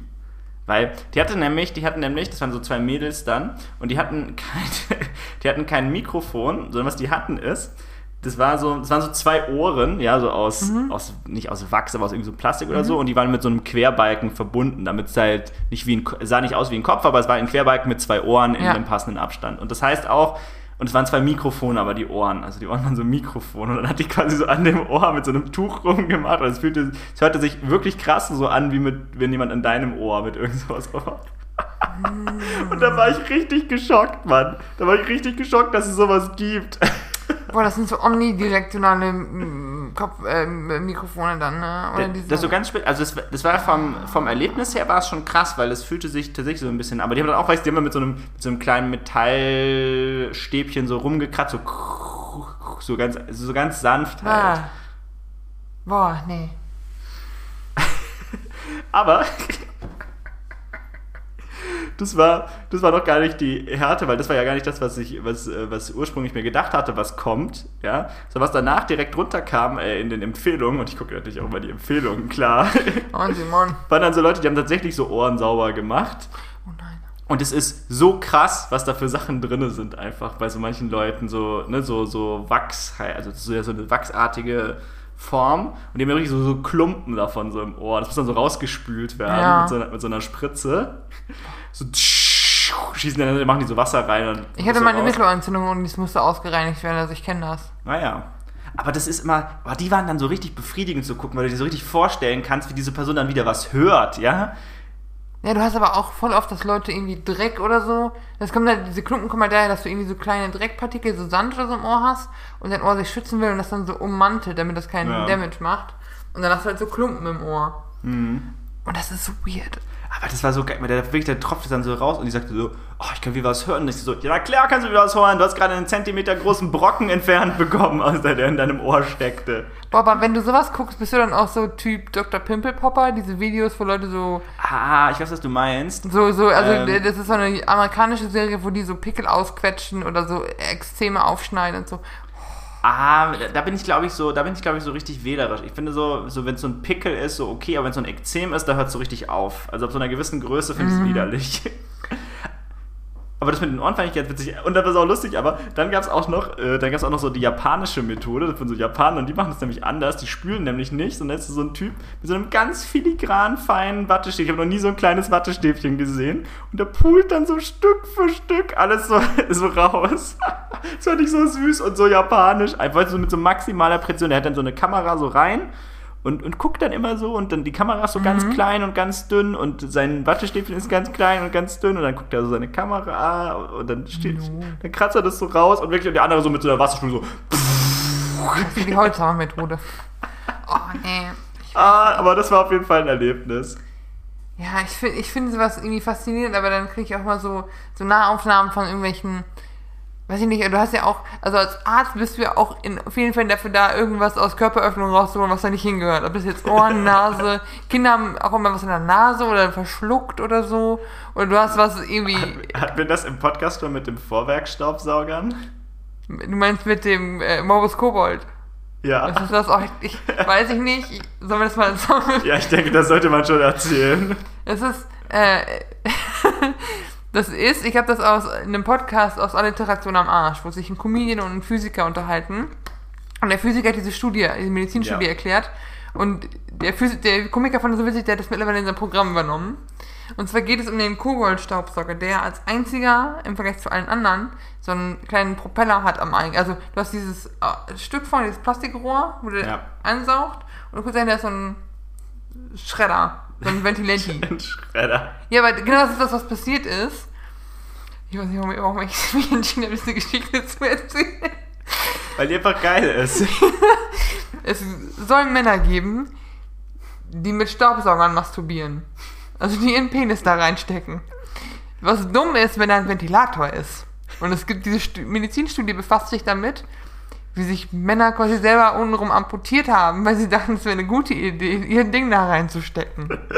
Weil die hatte nämlich, die hatten nämlich, das waren so zwei Mädels dann, und die hatten kein, die hatten kein Mikrofon, sondern was die hatten ist, das war so, das waren so zwei Ohren, ja, so aus, aus nicht aus Wachs, aber aus irgendwie so Plastik oder so, und die waren mit so einem Querbalken verbunden, damit es halt nicht wie ein, sah nicht aus wie ein Kopf, aber es war ein Querbalken mit zwei Ohren in
Ja.
einem passenden Abstand. Und das heißt auch, und es waren zwei Mikrofone, aber die Ohren, also die Ohren waren so Mikrofone. Und dann hat die quasi so an dem Ohr mit so einem Tuch rumgemacht. Und es fühlte, es hörte sich wirklich krass so an, wie mit, wenn jemand an deinem Ohr mit irgend sowas macht. Und da war ich richtig geschockt, Mann. Da war ich richtig geschockt, dass es sowas gibt.
Boah, das sind so omnidirektionale Kopf, äh, Mikrofone dann, ne? Oder
Das ist so ganz spät, also das, das war vom, vom Erlebnis her war es schon krass, weil es fühlte sich tatsächlich so ein bisschen, aber die haben dann auch, weißt du, die haben mit so einem, mit so einem kleinen Metallstäbchen so rumgekratzt, so, so ganz, so ganz sanft halt.
ah. Boah, nee.
Aber das war, das war doch gar nicht die Härte, weil das war ja gar nicht das, was ich, was, äh, was ursprünglich mir gedacht hatte, was kommt, ja. So was danach direkt runterkam äh, in den Empfehlungen, und ich gucke natürlich auch mal die Empfehlungen, klar,
Oh, Simon.
waren dann so Leute, die haben tatsächlich so Ohren sauber gemacht.
Oh nein.
Und es ist so krass, was da für Sachen drin sind, einfach bei so manchen Leuten, so, ne, so, so Wachs, also so, so eine wachsartige Form. Und die haben ja wirklich so, so Klumpen davon so im Ohr. Das muss dann so rausgespült werden
Ja.
mit, so einer, mit so einer Spritze. So schießen dann, machen die so Wasser rein. Und
Ich hatte
so
mal eine. Mittelohrentzündung und es musste ausgereinigt werden, also ich kenne das.
Naja. Aber das ist immer, aber die waren dann so richtig befriedigend zu gucken, weil du dir so richtig vorstellen kannst, wie diese Person dann wieder was hört, ja?
Ja, du hast aber auch voll oft, dass Leute irgendwie Dreck oder so. Das kommt halt, diese Klumpen kommen halt daher, dass du irgendwie so kleine Dreckpartikel, so Sand oder so im Ohr hast und dein Ohr sich schützen will und das dann so ummantelt, damit das keinen
Ja.
Damage macht. Und dann hast du halt so Klumpen im Ohr.
Mhm.
Und das ist so weird.
Aber das war so geil, weil der wirklich, der tropfte dann so raus und die sagte so, oh, ich kann wieder was hören. Und ich so, ja na klar kannst du wieder was hören, du hast gerade einen Zentimeter großen Brocken entfernt bekommen, aus der, der in deinem Ohr steckte.
Boah, aber wenn du sowas guckst, bist du dann auch so Typ Dr. Pimpelpopper, diese Videos, wo Leute so,
Ah, ich weiß, was du meinst.
so, so, also
Ähm.
das ist so eine amerikanische Serie, wo die so Pickel ausquetschen oder so Extreme aufschneiden und so.
Ah, da- bin ich glaube ich so, da bin ich glaube ich so richtig wählerisch. Ich finde so, so wenn es so ein Pickel ist, so okay, aber wenn es so ein Ekzem ist, da hört es so richtig auf. Also ab so einer gewissen Größe finde ich es widerlich. Aber das mit den Ohren fand ich ganz witzig. Und das war auch lustig, aber dann gab es auch noch, äh, dann gab es auch noch so die japanische Methode von so Japanern und die machen das nämlich anders. Die spülen nämlich nicht, sondern es ist so ein Typ mit so einem ganz filigran feinen Wattestäbchen. Ich habe noch nie so ein kleines Wattestäbchen gesehen. Und der pult dann so Stück für Stück alles so, so raus. Das fand ich so süß und so japanisch. Einfach so mit so maximaler Präzision. Er hat dann so eine Kamera so rein und, und guckt dann immer so und dann die Kamera ist so ganz klein und ganz dünn und sein Wattestäbchen ist ganz klein und ganz dünn und dann guckt er so seine Kamera und dann steht, dann kratzt er das so raus und wirklich und der andere so mit so einer Wasserstuhl so.
Das ist die Holzhammer-Methode. Oh, nee.
Ah, aber das war auf jeden Fall ein Erlebnis.
Ja, ich finde ich find sowas irgendwie faszinierend, aber dann kriege ich auch mal so, so Nahaufnahmen von irgendwelchen, weiß ich nicht, du hast ja auch, also als Arzt bist du ja auch in vielen Fällen dafür da, irgendwas aus Körperöffnung rauszuholen, was da nicht hingehört. Ob das jetzt Ohren, Nase, Kinder haben auch immer was in der Nase oder verschluckt oder so. Oder du hast was irgendwie,
Hatten wir das im Podcast schon mit dem Vorwerkstaubsaugern?
du meinst mit dem äh, Morbus Kobold.
Ja.
Ist das auch, ich, weiß ich nicht, ich- sollen wir das mal zusammen
Ja, ich denke, das sollte man schon erzählen.
Es ist, äh, das ist, ich habe das aus einem Podcast aus Alliteration am Arsch, wo sich ein Comedian und ein Physiker unterhalten. Und der Physiker hat diese Studie, diese Medizinstudie
Ja.
erklärt. Und der, Physi der Komiker fand das so witzig, der hat das mittlerweile in sein Programm übernommen. Und zwar geht es um den Kobold-Staubsauger, der als einziger im Vergleich zu allen anderen so einen kleinen Propeller hat am Eingang. Also du hast dieses äh, Stück vorne, dieses Plastikrohr, wo der
Ja.
ansaugt. Und du kannst sagen, der ist so ein Schredder, so ein Ventilenti.
Ein Schredder.
Ja, aber genau das ist das, was passiert ist. Ich weiß nicht, warum, ich mich entschieden habe, diese Geschichte zu erzählen.
Weil die einfach geil ist.
Es soll Männer geben, die mit Staubsaugern masturbieren. Also die ihren Penis da reinstecken. Was dumm ist, wenn er ein Ventilator ist. Und es gibt diese Stu Medizinstudie, befasst sich damit, wie sich Männer quasi selber untenrum amputiert haben, weil sie dachten, es wäre eine gute Idee, ihr Ding da reinzustecken.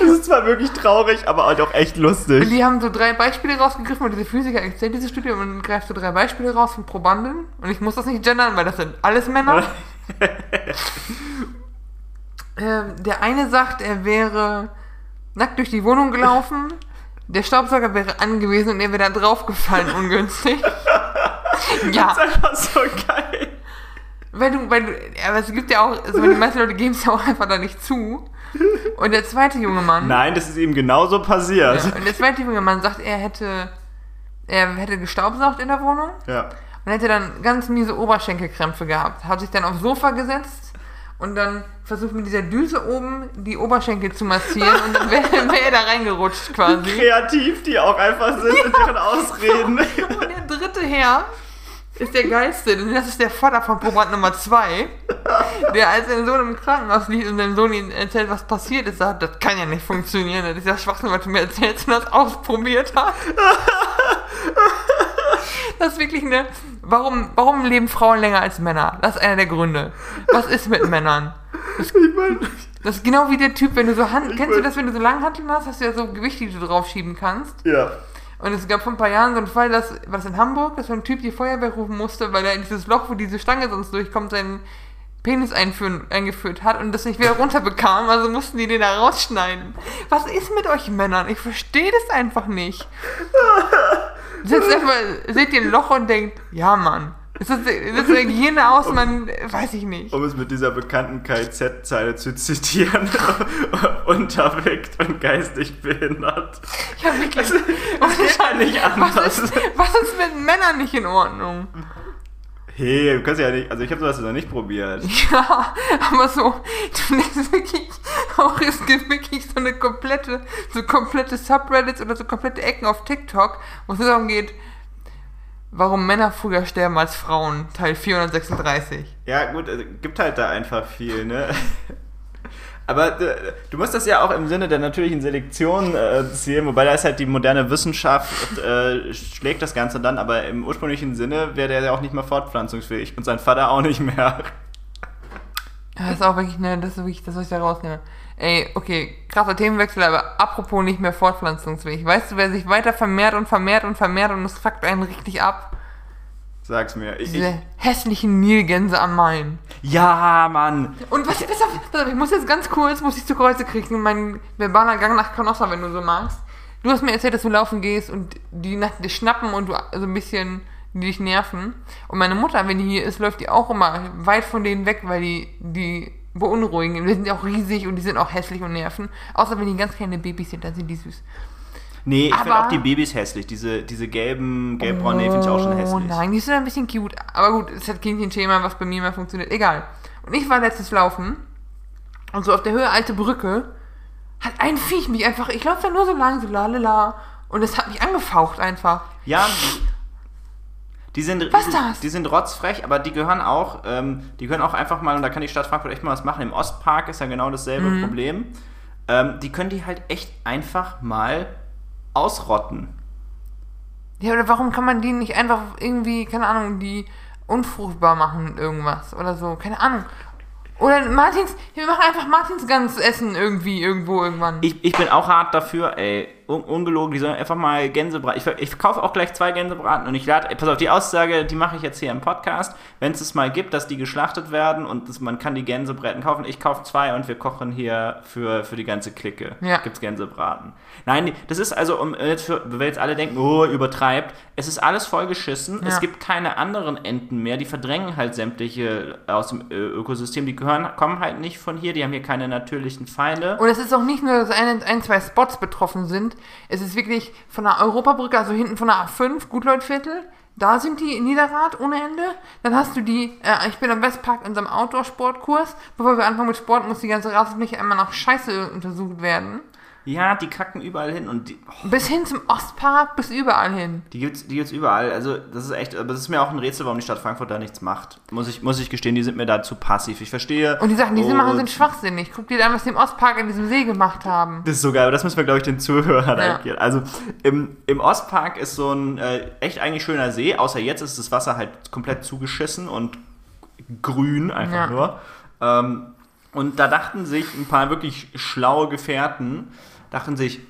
Das ist zwar wirklich traurig, aber halt auch echt
Und
lustig.
die haben so drei Beispiele rausgegriffen und diese Physiker erzählt diese Studie und greift so drei Beispiele raus von Probanden. Und ich muss das nicht gendern, weil das sind alles Männer. ähm, der eine sagt, er wäre nackt durch die Wohnung gelaufen. Der Staubsauger wäre angewiesen und er wäre da draufgefallen, ungünstig. ja,
Das ist einfach so geil.
weil du, weil du, aber es gibt ja auch, also die meisten Leute geben es ja auch einfach da nicht zu. Und der zweite junge Mann.
Nein, das ist ihm genauso passiert.
Ja, und der zweite junge Mann sagt, er hätte, er hätte gestaubsaugt in der Wohnung
Ja.
und hätte dann ganz miese Oberschenkelkrämpfe gehabt. Hat sich dann aufs Sofa gesetzt und dann versucht mit dieser Düse oben die Oberschenkel zu massieren und dann wäre wär er da reingerutscht quasi.
Kreativ die auch einfach sind in ihren Ausreden.
Und der dritte Herr ist der geilste, denn das ist der Vater von Proband Nummer 2, der als sein Sohn im Krankenhaus liegt und seinem Sohn ihm erzählt, was passiert ist, sagt, das kann ja nicht funktionieren, das ist ja Schwachsinn, was du mir erzählst und das ausprobiert hast. Das ist wirklich eine, warum, warum leben Frauen länger als Männer? Das ist einer der Gründe. Was ist mit Männern?
Ich meine,
Das ist genau wie der Typ, wenn du so Hand, kennst du
mein-
das, wenn du so Langhanteln hast, hast du ja so Gewichte, die du draufschieben kannst.
ja.
Und es gab vor ein paar Jahren so einen Fall, dass, war das in Hamburg, dass so ein Typ die Feuerwehr rufen musste, weil er in dieses Loch, wo diese Stange sonst durchkommt, seinen Penis einführen, eingeführt hat und das nicht wieder runterbekam, also mussten die den da rausschneiden. Was ist mit euch Männern? Ich verstehe das einfach nicht. Setzt einfach, seht ihr ein Loch und denkt, ja Mann, ist das, ist das eine Hygiene aus, man, weiß ich nicht.
Um es mit dieser bekannten KZ-Zeile zu zitieren, unterwickt und geistig behindert.
Ja, wirklich.
Das geht ja nicht
Was
anders.
ist, was ist mit Männern nicht in Ordnung?
Hey, du kannst ja nicht, also ich habe sowas noch nicht probiert.
Ja, aber so, du denkst wirklich, auch es gibt wirklich so eine komplette, so komplette Subreddits oder so komplette Ecken auf TikTok, wo es darum geht, warum Männer früher sterben als Frauen, Teil 436.
Ja, gut, also, gibt halt da einfach viel, ne? Aber du musst das ja auch im Sinne der natürlichen Selektion äh, sehen, wobei da ist halt die moderne Wissenschaft äh, schlägt das Ganze dann, aber im ursprünglichen Sinne wäre der ja auch nicht mehr fortpflanzungsfähig und sein Vater auch nicht mehr.
Das ist auch wirklich, ne, das ist wirklich das, was ich da rausnehme. Ey, okay, krasser Themenwechsel, aber apropos nicht mehr fortpflanzungsfähig. Weißt du, wer sich weiter vermehrt und vermehrt und vermehrt und es fuckt einen richtig ab?
Sag's mir. Ich, ich,
Diese hässlichen Nilgänse am Main.
ja, Mann.
Und was, pass auf, ich muss jetzt ganz kurz, muss ich zu Kreuze kriegen, mein verbaler Gang nach Canossa, wenn du so magst. Du hast mir erzählt, dass du laufen gehst und die nach dir schnappen und du so ein bisschen die dich nerven. Und meine Mutter, wenn die hier ist, läuft die auch immer weit von denen weg, weil die die beunruhigen. Die sind ja auch riesig und die sind auch hässlich und nerven. Außer wenn die ganz kleine Babys sind, dann sind die süß.
Nee, ich finde auch die Babys hässlich. Diese, diese gelben, gelbbraunen, nee, finde ich auch schon hässlich.
Oh nein, die sind ein bisschen cute. Aber gut, es hat Kindchenschema, was bei mir mal funktioniert. Egal. Und ich war letztens laufen und so auf der Höhe Alte Brücke hat ein Viech mich einfach, ich laufe da nur so lang, so lalala. Und es hat mich angefaucht einfach.
Ja, die, die sind,
Was
die,
das?
die sind rotzfrech, aber die gehören auch, ähm, die gehören auch einfach mal, und da kann die Stadt Frankfurt echt mal was machen. Im Ostpark ist ja genau dasselbe
Mhm.
Problem. Ähm, die können die halt echt einfach mal ausrotten.
Ja, oder warum kann man die nicht einfach irgendwie, keine Ahnung, die unfruchtbar machen, irgendwas oder so, keine Ahnung. Oder Martins, wir machen einfach Martins Gans essen irgendwie, irgendwo, irgendwann.
Ich, ich bin auch hart dafür, ey, un, ungelogen, die sollen einfach mal Gänsebraten. Ich, ich kaufe auch gleich zwei Gänsebraten und ich lade, pass auf, die Aussage, die mache ich jetzt hier im Podcast. Wenn es es mal gibt, dass die geschlachtet werden und das, man kann die Gänsebraten kaufen, ich kaufe zwei und wir kochen hier für, für die ganze Clique.
Ja.
Gibt's Gänsebraten. Nein, das ist also, um jetzt für, weil jetzt alle denken, oh, übertreibt, es ist alles vollgeschissen.
Ja.
Es gibt keine anderen Enten mehr, die verdrängen halt sämtliche aus dem äh, Ökosystem, die gehören, kommen halt nicht von hier, die haben hier keine natürlichen Feinde.
Und es ist auch nicht nur, dass ein, ein, zwei Spots betroffen sind. Es ist wirklich von der Europabrücke, also hinten von der A5, Gutleutviertel. Da sind die in Niederrad ohne Ende. Dann hast du die, äh, ich bin am Westpark in unserem Outdoor-Sportkurs. Bevor wir anfangen mit Sport, muss die ganze Rasenfläche einmal nach Scheiße untersucht werden.
Ja, die kacken überall hin und die, oh,
Bis hin zum Ostpark, bis überall hin.
die gibt's, die gibt's überall. Also das ist echt, aber es ist mir auch ein Rätsel, warum die Stadt Frankfurt da nichts macht. Muss ich, muss ich gestehen, die sind mir da zu passiv. Ich verstehe.
Und die Sachen, die sie machen, sind schwachsinnig. Guck dir an, was die im Ostpark in diesem See gemacht haben.
Das ist so geil, aber das müssen wir, glaube ich, den Zuhörern
Ja.
erklären. Also im, im Ostpark ist so ein äh, echt eigentlich schöner See, außer jetzt ist das Wasser halt komplett zugeschissen und grün einfach
Ja.
nur. Ähm, und da dachten sich ein paar wirklich schlaue Gefährten, dachten sich,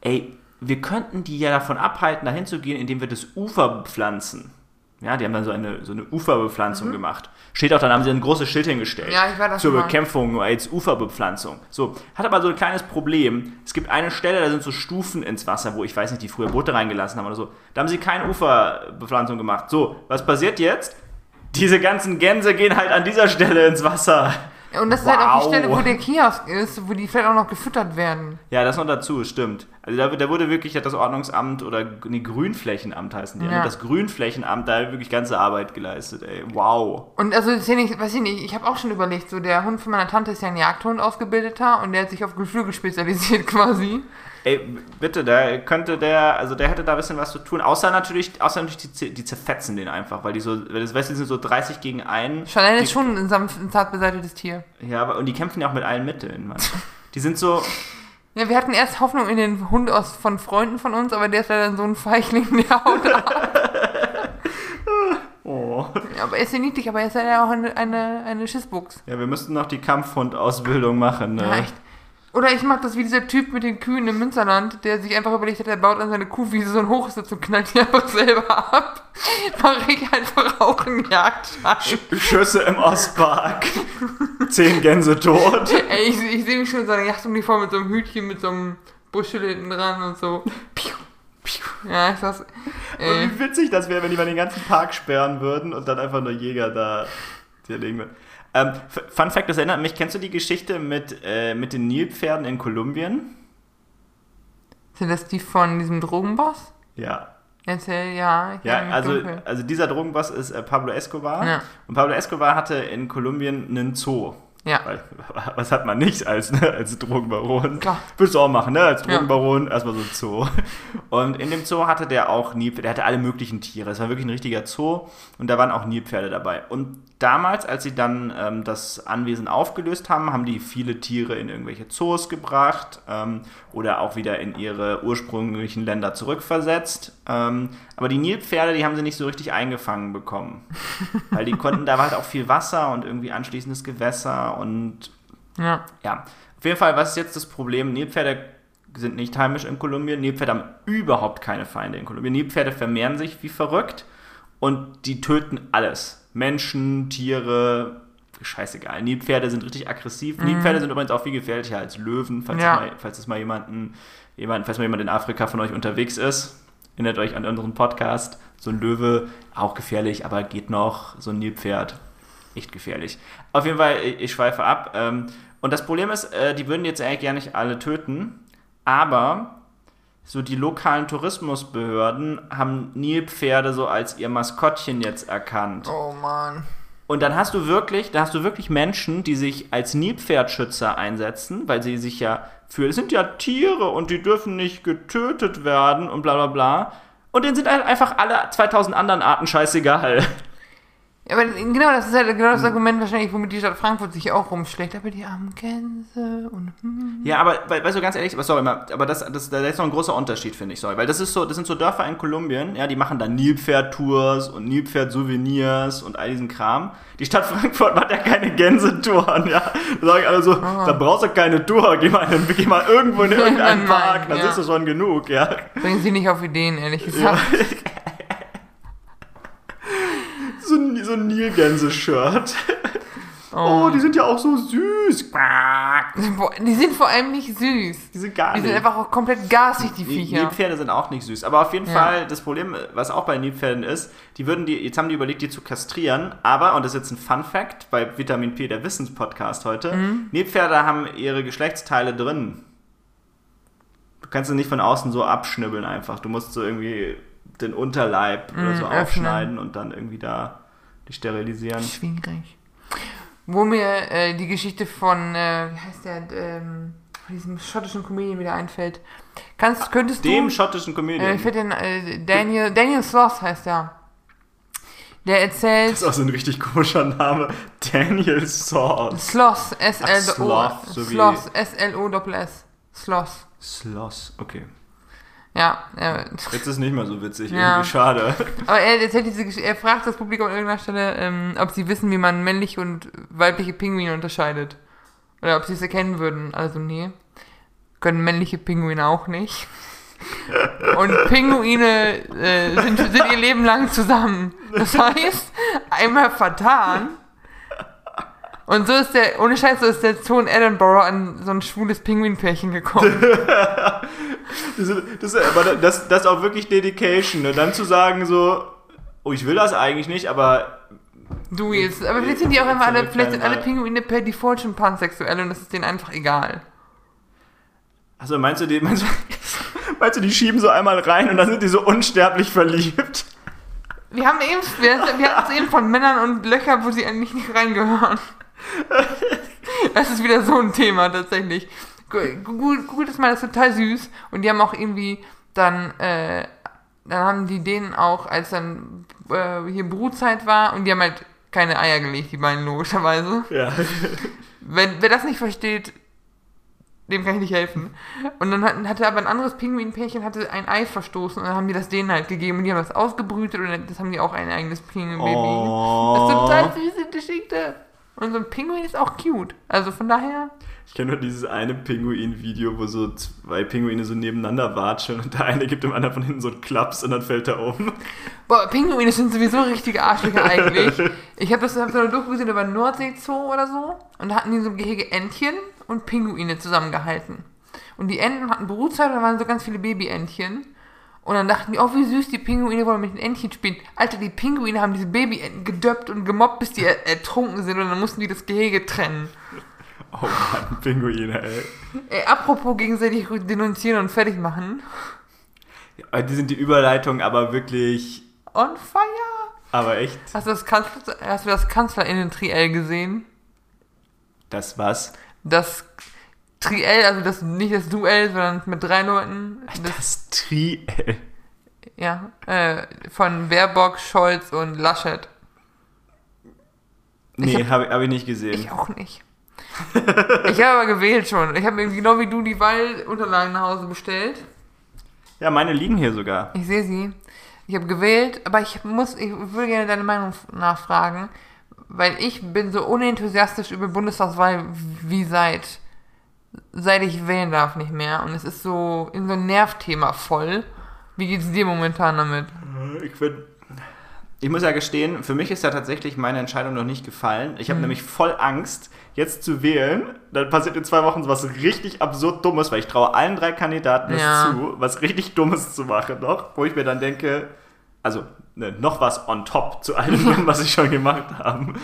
ey, wir könnten die ja davon abhalten, dahin zu gehen, indem wir das Ufer bepflanzen. Ja, die haben dann so eine, so eine Uferbepflanzung gemacht. Steht auch, dann haben sie ein großes Schild hingestellt.
Mhm. Ja, ich war da
Zur
mal.
Bekämpfung als Uferbepflanzung. So, hat aber so ein kleines Problem. Es gibt eine Stelle, da sind so Stufen ins Wasser, wo ich weiß nicht, die früher Boote reingelassen haben oder so. Da haben sie keine Uferbepflanzung gemacht. So, was passiert jetzt? Diese ganzen Gänse gehen halt an dieser Stelle ins Wasser.
Und das ist halt auch die
Wow.
Stelle, wo der Kiosk ist, wo die vielleicht auch noch gefüttert werden.
Ja, das noch dazu, stimmt. Also da, da wurde wirklich hat das Ordnungsamt oder nee, Grünflächenamt heißen die.
Ja.
Ja. Das Grünflächenamt da wirklich ganze Arbeit geleistet, ey. Wow.
Und also, das nicht, weiß ich nicht, ich habe auch schon überlegt, so der Hund von meiner Tante ist ja ein Jagdhund ausgebildeter und der hat sich auf Geflügel spezialisiert quasi.
Ey, bitte, da könnte der, also der hätte da ein bisschen was zu tun. Außer natürlich, außer natürlich die, die zerfetzen den einfach, weil die so, weil das, die sind so 30 gegen 1.
Chanel
die,
ist schon ein ein zart beseitetes Tier.
Ja, aber, und die kämpfen ja auch mit allen Mitteln, Mann. Die sind so,
Ja, wir hatten erst Hoffnung in den Hund aus von Freunden von uns, aber der ist leider so ein Feigling, der haut ab.
oh.
Ja, aber er ist ja niedlich, aber er ist ja auch eine, eine, eine Schissbuchs.
Ja, wir müssten noch die Kampfhund-Ausbildung machen, ne?
Echt. Oder ich mach das wie dieser Typ mit den Kühen im Münsterland, der sich einfach überlegt hat, er baut an seine Kuhwiese so ein Hochsitz und knallt die einfach selber ab. Mach ich einfach auch einen Jagdschein.
Schüsse im Ostpark. Zehn Gänse tot.
Ey, ich, ich sehe mich schon in so einer Yachtuniform mit so einem Hütchen, mit so einem Buschel hinten dran und so. Piu, piu. Ja, ich sag's.
Und
Ey.
wie witzig das wäre, wenn die mal den ganzen Park sperren würden und dann einfach nur Jäger da zerlegen würden. Ähm, Fun Fact, das erinnert mich, kennst du die Geschichte mit, äh, mit den Nilpferden in Kolumbien?
Sind das die von diesem Drogenboss?
Ja.
Erzähl, ja.
Ja, also,
dunkel.
also dieser Drogenboss ist äh, Pablo Escobar.
Ja.
Und Pablo Escobar hatte in Kolumbien einen Zoo.
Ja.
Weil, was hat man nicht als, ne, als Drogenbaron?
Klar.
Würdest du auch machen, ne? Als
Ja.
Drogenbaron erstmal so ein Zoo. Und in dem Zoo hatte der auch Nilpferde, der hatte alle möglichen Tiere. Es war wirklich ein richtiger Zoo und da waren auch Nilpferde dabei. Und damals, als sie dann ähm, das Anwesen aufgelöst haben, haben die viele Tiere in irgendwelche Zoos gebracht ähm, oder auch wieder in ihre ursprünglichen Länder zurückversetzt. Ähm, aber die Nilpferde, die haben sie nicht so richtig eingefangen bekommen. Weil die konnten, da war halt auch viel Wasser und irgendwie anschließendes Gewässer und
Ja.
ja, auf jeden Fall, was ist jetzt das Problem? Nilpferde sind nicht heimisch in Kolumbien. Nilpferde haben überhaupt keine Feinde in Kolumbien. Nilpferde vermehren sich wie verrückt und die töten alles. Menschen, Tiere, scheißegal. Nilpferde sind richtig aggressiv. Nilpferde sind übrigens auch viel gefährlicher als Löwen, falls,
Ja.
es, mal, falls es mal jemanden, jemand, falls mal jemand in Afrika von euch unterwegs ist. Erinnert euch an unseren Podcast. So ein Löwe, auch gefährlich, aber geht noch. So ein Nilpferd, echt gefährlich. Auf jeden Fall, ich, ich schweife ab. Ähm, und das Problem ist, äh, die würden jetzt eigentlich gar nicht alle töten, aber so die lokalen Tourismusbehörden haben Nilpferde so als ihr Maskottchen jetzt erkannt.
Oh Mann.
Und dann hast du wirklich, da hast du wirklich Menschen, die sich als Nilpferdschützer einsetzen, weil sie sich ja für, es sind ja Tiere und die dürfen nicht getötet werden und bla bla bla. Und denen sind einfach alle 2000 anderen Arten scheißegal.
Ja, aber genau, das ist halt genau das Argument wahrscheinlich, womit die Stadt Frankfurt sich auch rumschlägt. Aber die armen Gänse und hm.
Ja, aber we- weißt du, ganz ehrlich, aber sorry, aber das, das, da ist noch ein großer Unterschied, finde ich, sorry. Weil das ist so, das sind so Dörfer in Kolumbien, ja, die machen da Nilpferd-Tours und Nilpferd-Souvenirs und all diesen Kram. Die Stadt Frankfurt macht ja keine Gänsetouren, ja. Da sagen alle so, da brauchst du keine Tour, geh mal, in, geh mal irgendwo in irgendeinen Park, da
ja.
siehst du schon genug, ja.
Bringen sie nicht auf Ideen, ehrlich gesagt.
So ein, so ein Nilgänse-Shirt. Oh, die sind ja auch so süß.
Die sind vor allem nicht süß.
Die sind gar
Die
nicht.
sind einfach auch komplett gasig, die
Die
Viecher.
Nilpferde sind auch nicht süß. Aber auf jeden
Ja.
Fall, das Problem, was auch bei Nilpferden ist, die würden die, jetzt haben die überlegt, die zu kastrieren, aber, und das ist jetzt ein Fun Fact bei Vitamin P, der Wissenspodcast heute,
Mhm.
Nilpferde haben ihre Geschlechtsteile drin. Du kannst sie nicht von außen so abschnibbeln einfach. Du musst so irgendwie den Unterleib oder
Mhm,
so
öffnen.
aufschneiden und dann irgendwie da die sterilisieren.
Schwierig. Wo mir äh, die Geschichte von, äh, wie heißt der, ähm, von diesem schottischen Comedian wieder einfällt. Kannst, könntest
Dem
du...
schottischen Comedian.
Äh, ich den, äh, Daniel, Daniel Sloss heißt der. Der erzählt...
das ist auch so ein richtig komischer Name. Daniel Sauce.
Sloss, S-L-O...
Sloth, so wie-
Sloss, S-L-O-S-S. Sloss.
Sloss, okay.
Ja, äh,
Jetzt ist nicht mehr so witzig,
Ja.
irgendwie schade.
aber er erzählt diese Geschichte, er fragt das Publikum an irgendeiner Stelle, ähm, ob sie wissen, wie man männliche und weibliche Pinguine unterscheidet. Oder ob sie es erkennen würden. Also, nee. Können männliche Pinguine auch nicht. Und Pinguine äh, sind, sind ihr Leben lang zusammen. Das heißt, einmal vertan. Und so ist der, ohne Scheiß, so ist der in Edinburgh an so ein schwules Pinguinpärchen gekommen.
Das, das, aber das, das ist auch wirklich Dedication. Ne? Dann zu sagen so, oh, ich will das eigentlich nicht, aber
Du jetzt. Aber vielleicht sind die auch einfach alle,
Zurück
vielleicht sind alle
einmal.
Pinguine per Default schon pansexuell und das ist denen einfach egal.
also meinst du, die, meinst, du, meinst du, die schieben so einmal rein und dann sind die so unsterblich verliebt?
Wir haben eben, wir, wir hatten es eben von Männern und Löcher, wo sie eigentlich nicht reingehören. Das ist wieder so ein Thema tatsächlich. Google, Google das mal, das ist total süß. Und die haben auch irgendwie dann, äh, dann haben die denen auch, als dann äh, hier Brutzeit war, und die haben halt keine Eier gelegt, die beiden logischerweise.
Ja.
Wenn, wer das nicht versteht, dem kann ich nicht helfen. Und dann hat, hatte aber ein anderes Pinguinpärchen hatte ein Ei verstoßen und dann haben die das denen halt gegeben und die haben das ausgebrütet und das haben die auch ein eigenes Pinguin-Baby. Das ist total süße Geschichte. Und so ein Pinguin ist auch cute. Also von daher,
Ich kenne nur dieses eine Pinguin-Video, wo so zwei Pinguine so nebeneinander watscheln und der eine gibt dem anderen von hinten so einen Klaps und dann fällt er um.
boah, Pinguine sind sowieso richtige Arschlöcher eigentlich. Ich habe das hab so eine Doku gesehen über Nordsee Zoo oder so und da hatten die so im Gehege Entchen und Pinguine zusammengehalten. Und die Enten hatten Brutzeit und da waren so ganz viele Babyentchen. Und dann dachten die, oh, wie süß, die Pinguine wollen mit den Entchen spielen. Alter, die Pinguine haben diese Babyenten gedöppt und gemobbt, bis die er ertrunken sind. Und dann mussten die das Gehege trennen.
Oh Mann, Pinguine, ey.
Ey, apropos gegenseitig denunzieren und fertig machen.
Ja, Die sind die Überleitung aber wirklich,
On fire!
aber echt,
Hast du das, Kanzler, hast du das Kanzlerinnen-Triell gesehen?
das was?
Das Triell, also das nicht das Duell, sondern mit drei Leuten. Das,
Das Triel.
ja, äh, von Baerbock, Scholz und Laschet.
Nee,
hab-
habe hab ich nicht gesehen.
Ich auch nicht. ich habe aber gewählt schon. Ich habe mir genau wie du die Wahlunterlagen nach Hause bestellt.
Ja, meine liegen hier sogar.
Ich sehe sie. Ich habe gewählt, aber ich muss, ich würde gerne deine Meinung nachfragen, weil ich bin so unenthusiastisch über Bundestagswahl wie seit, seit ich wählen darf nicht mehr. Und es ist so in so ein Nervthema voll. Wie geht's dir momentan damit?
Ich bin. Ich muss ja gestehen, für mich ist ja tatsächlich meine Entscheidung noch nicht gefallen. Ich habe
Mhm.
nämlich voll Angst, jetzt zu wählen. Dann passiert in zwei Wochen was richtig absurd Dummes, weil ich traue allen drei Kandidaten es
Ja.
zu, was richtig Dummes zu machen noch, wo ich mir dann denke, Also ne, noch was on top zu allem, was ich schon gemacht habe.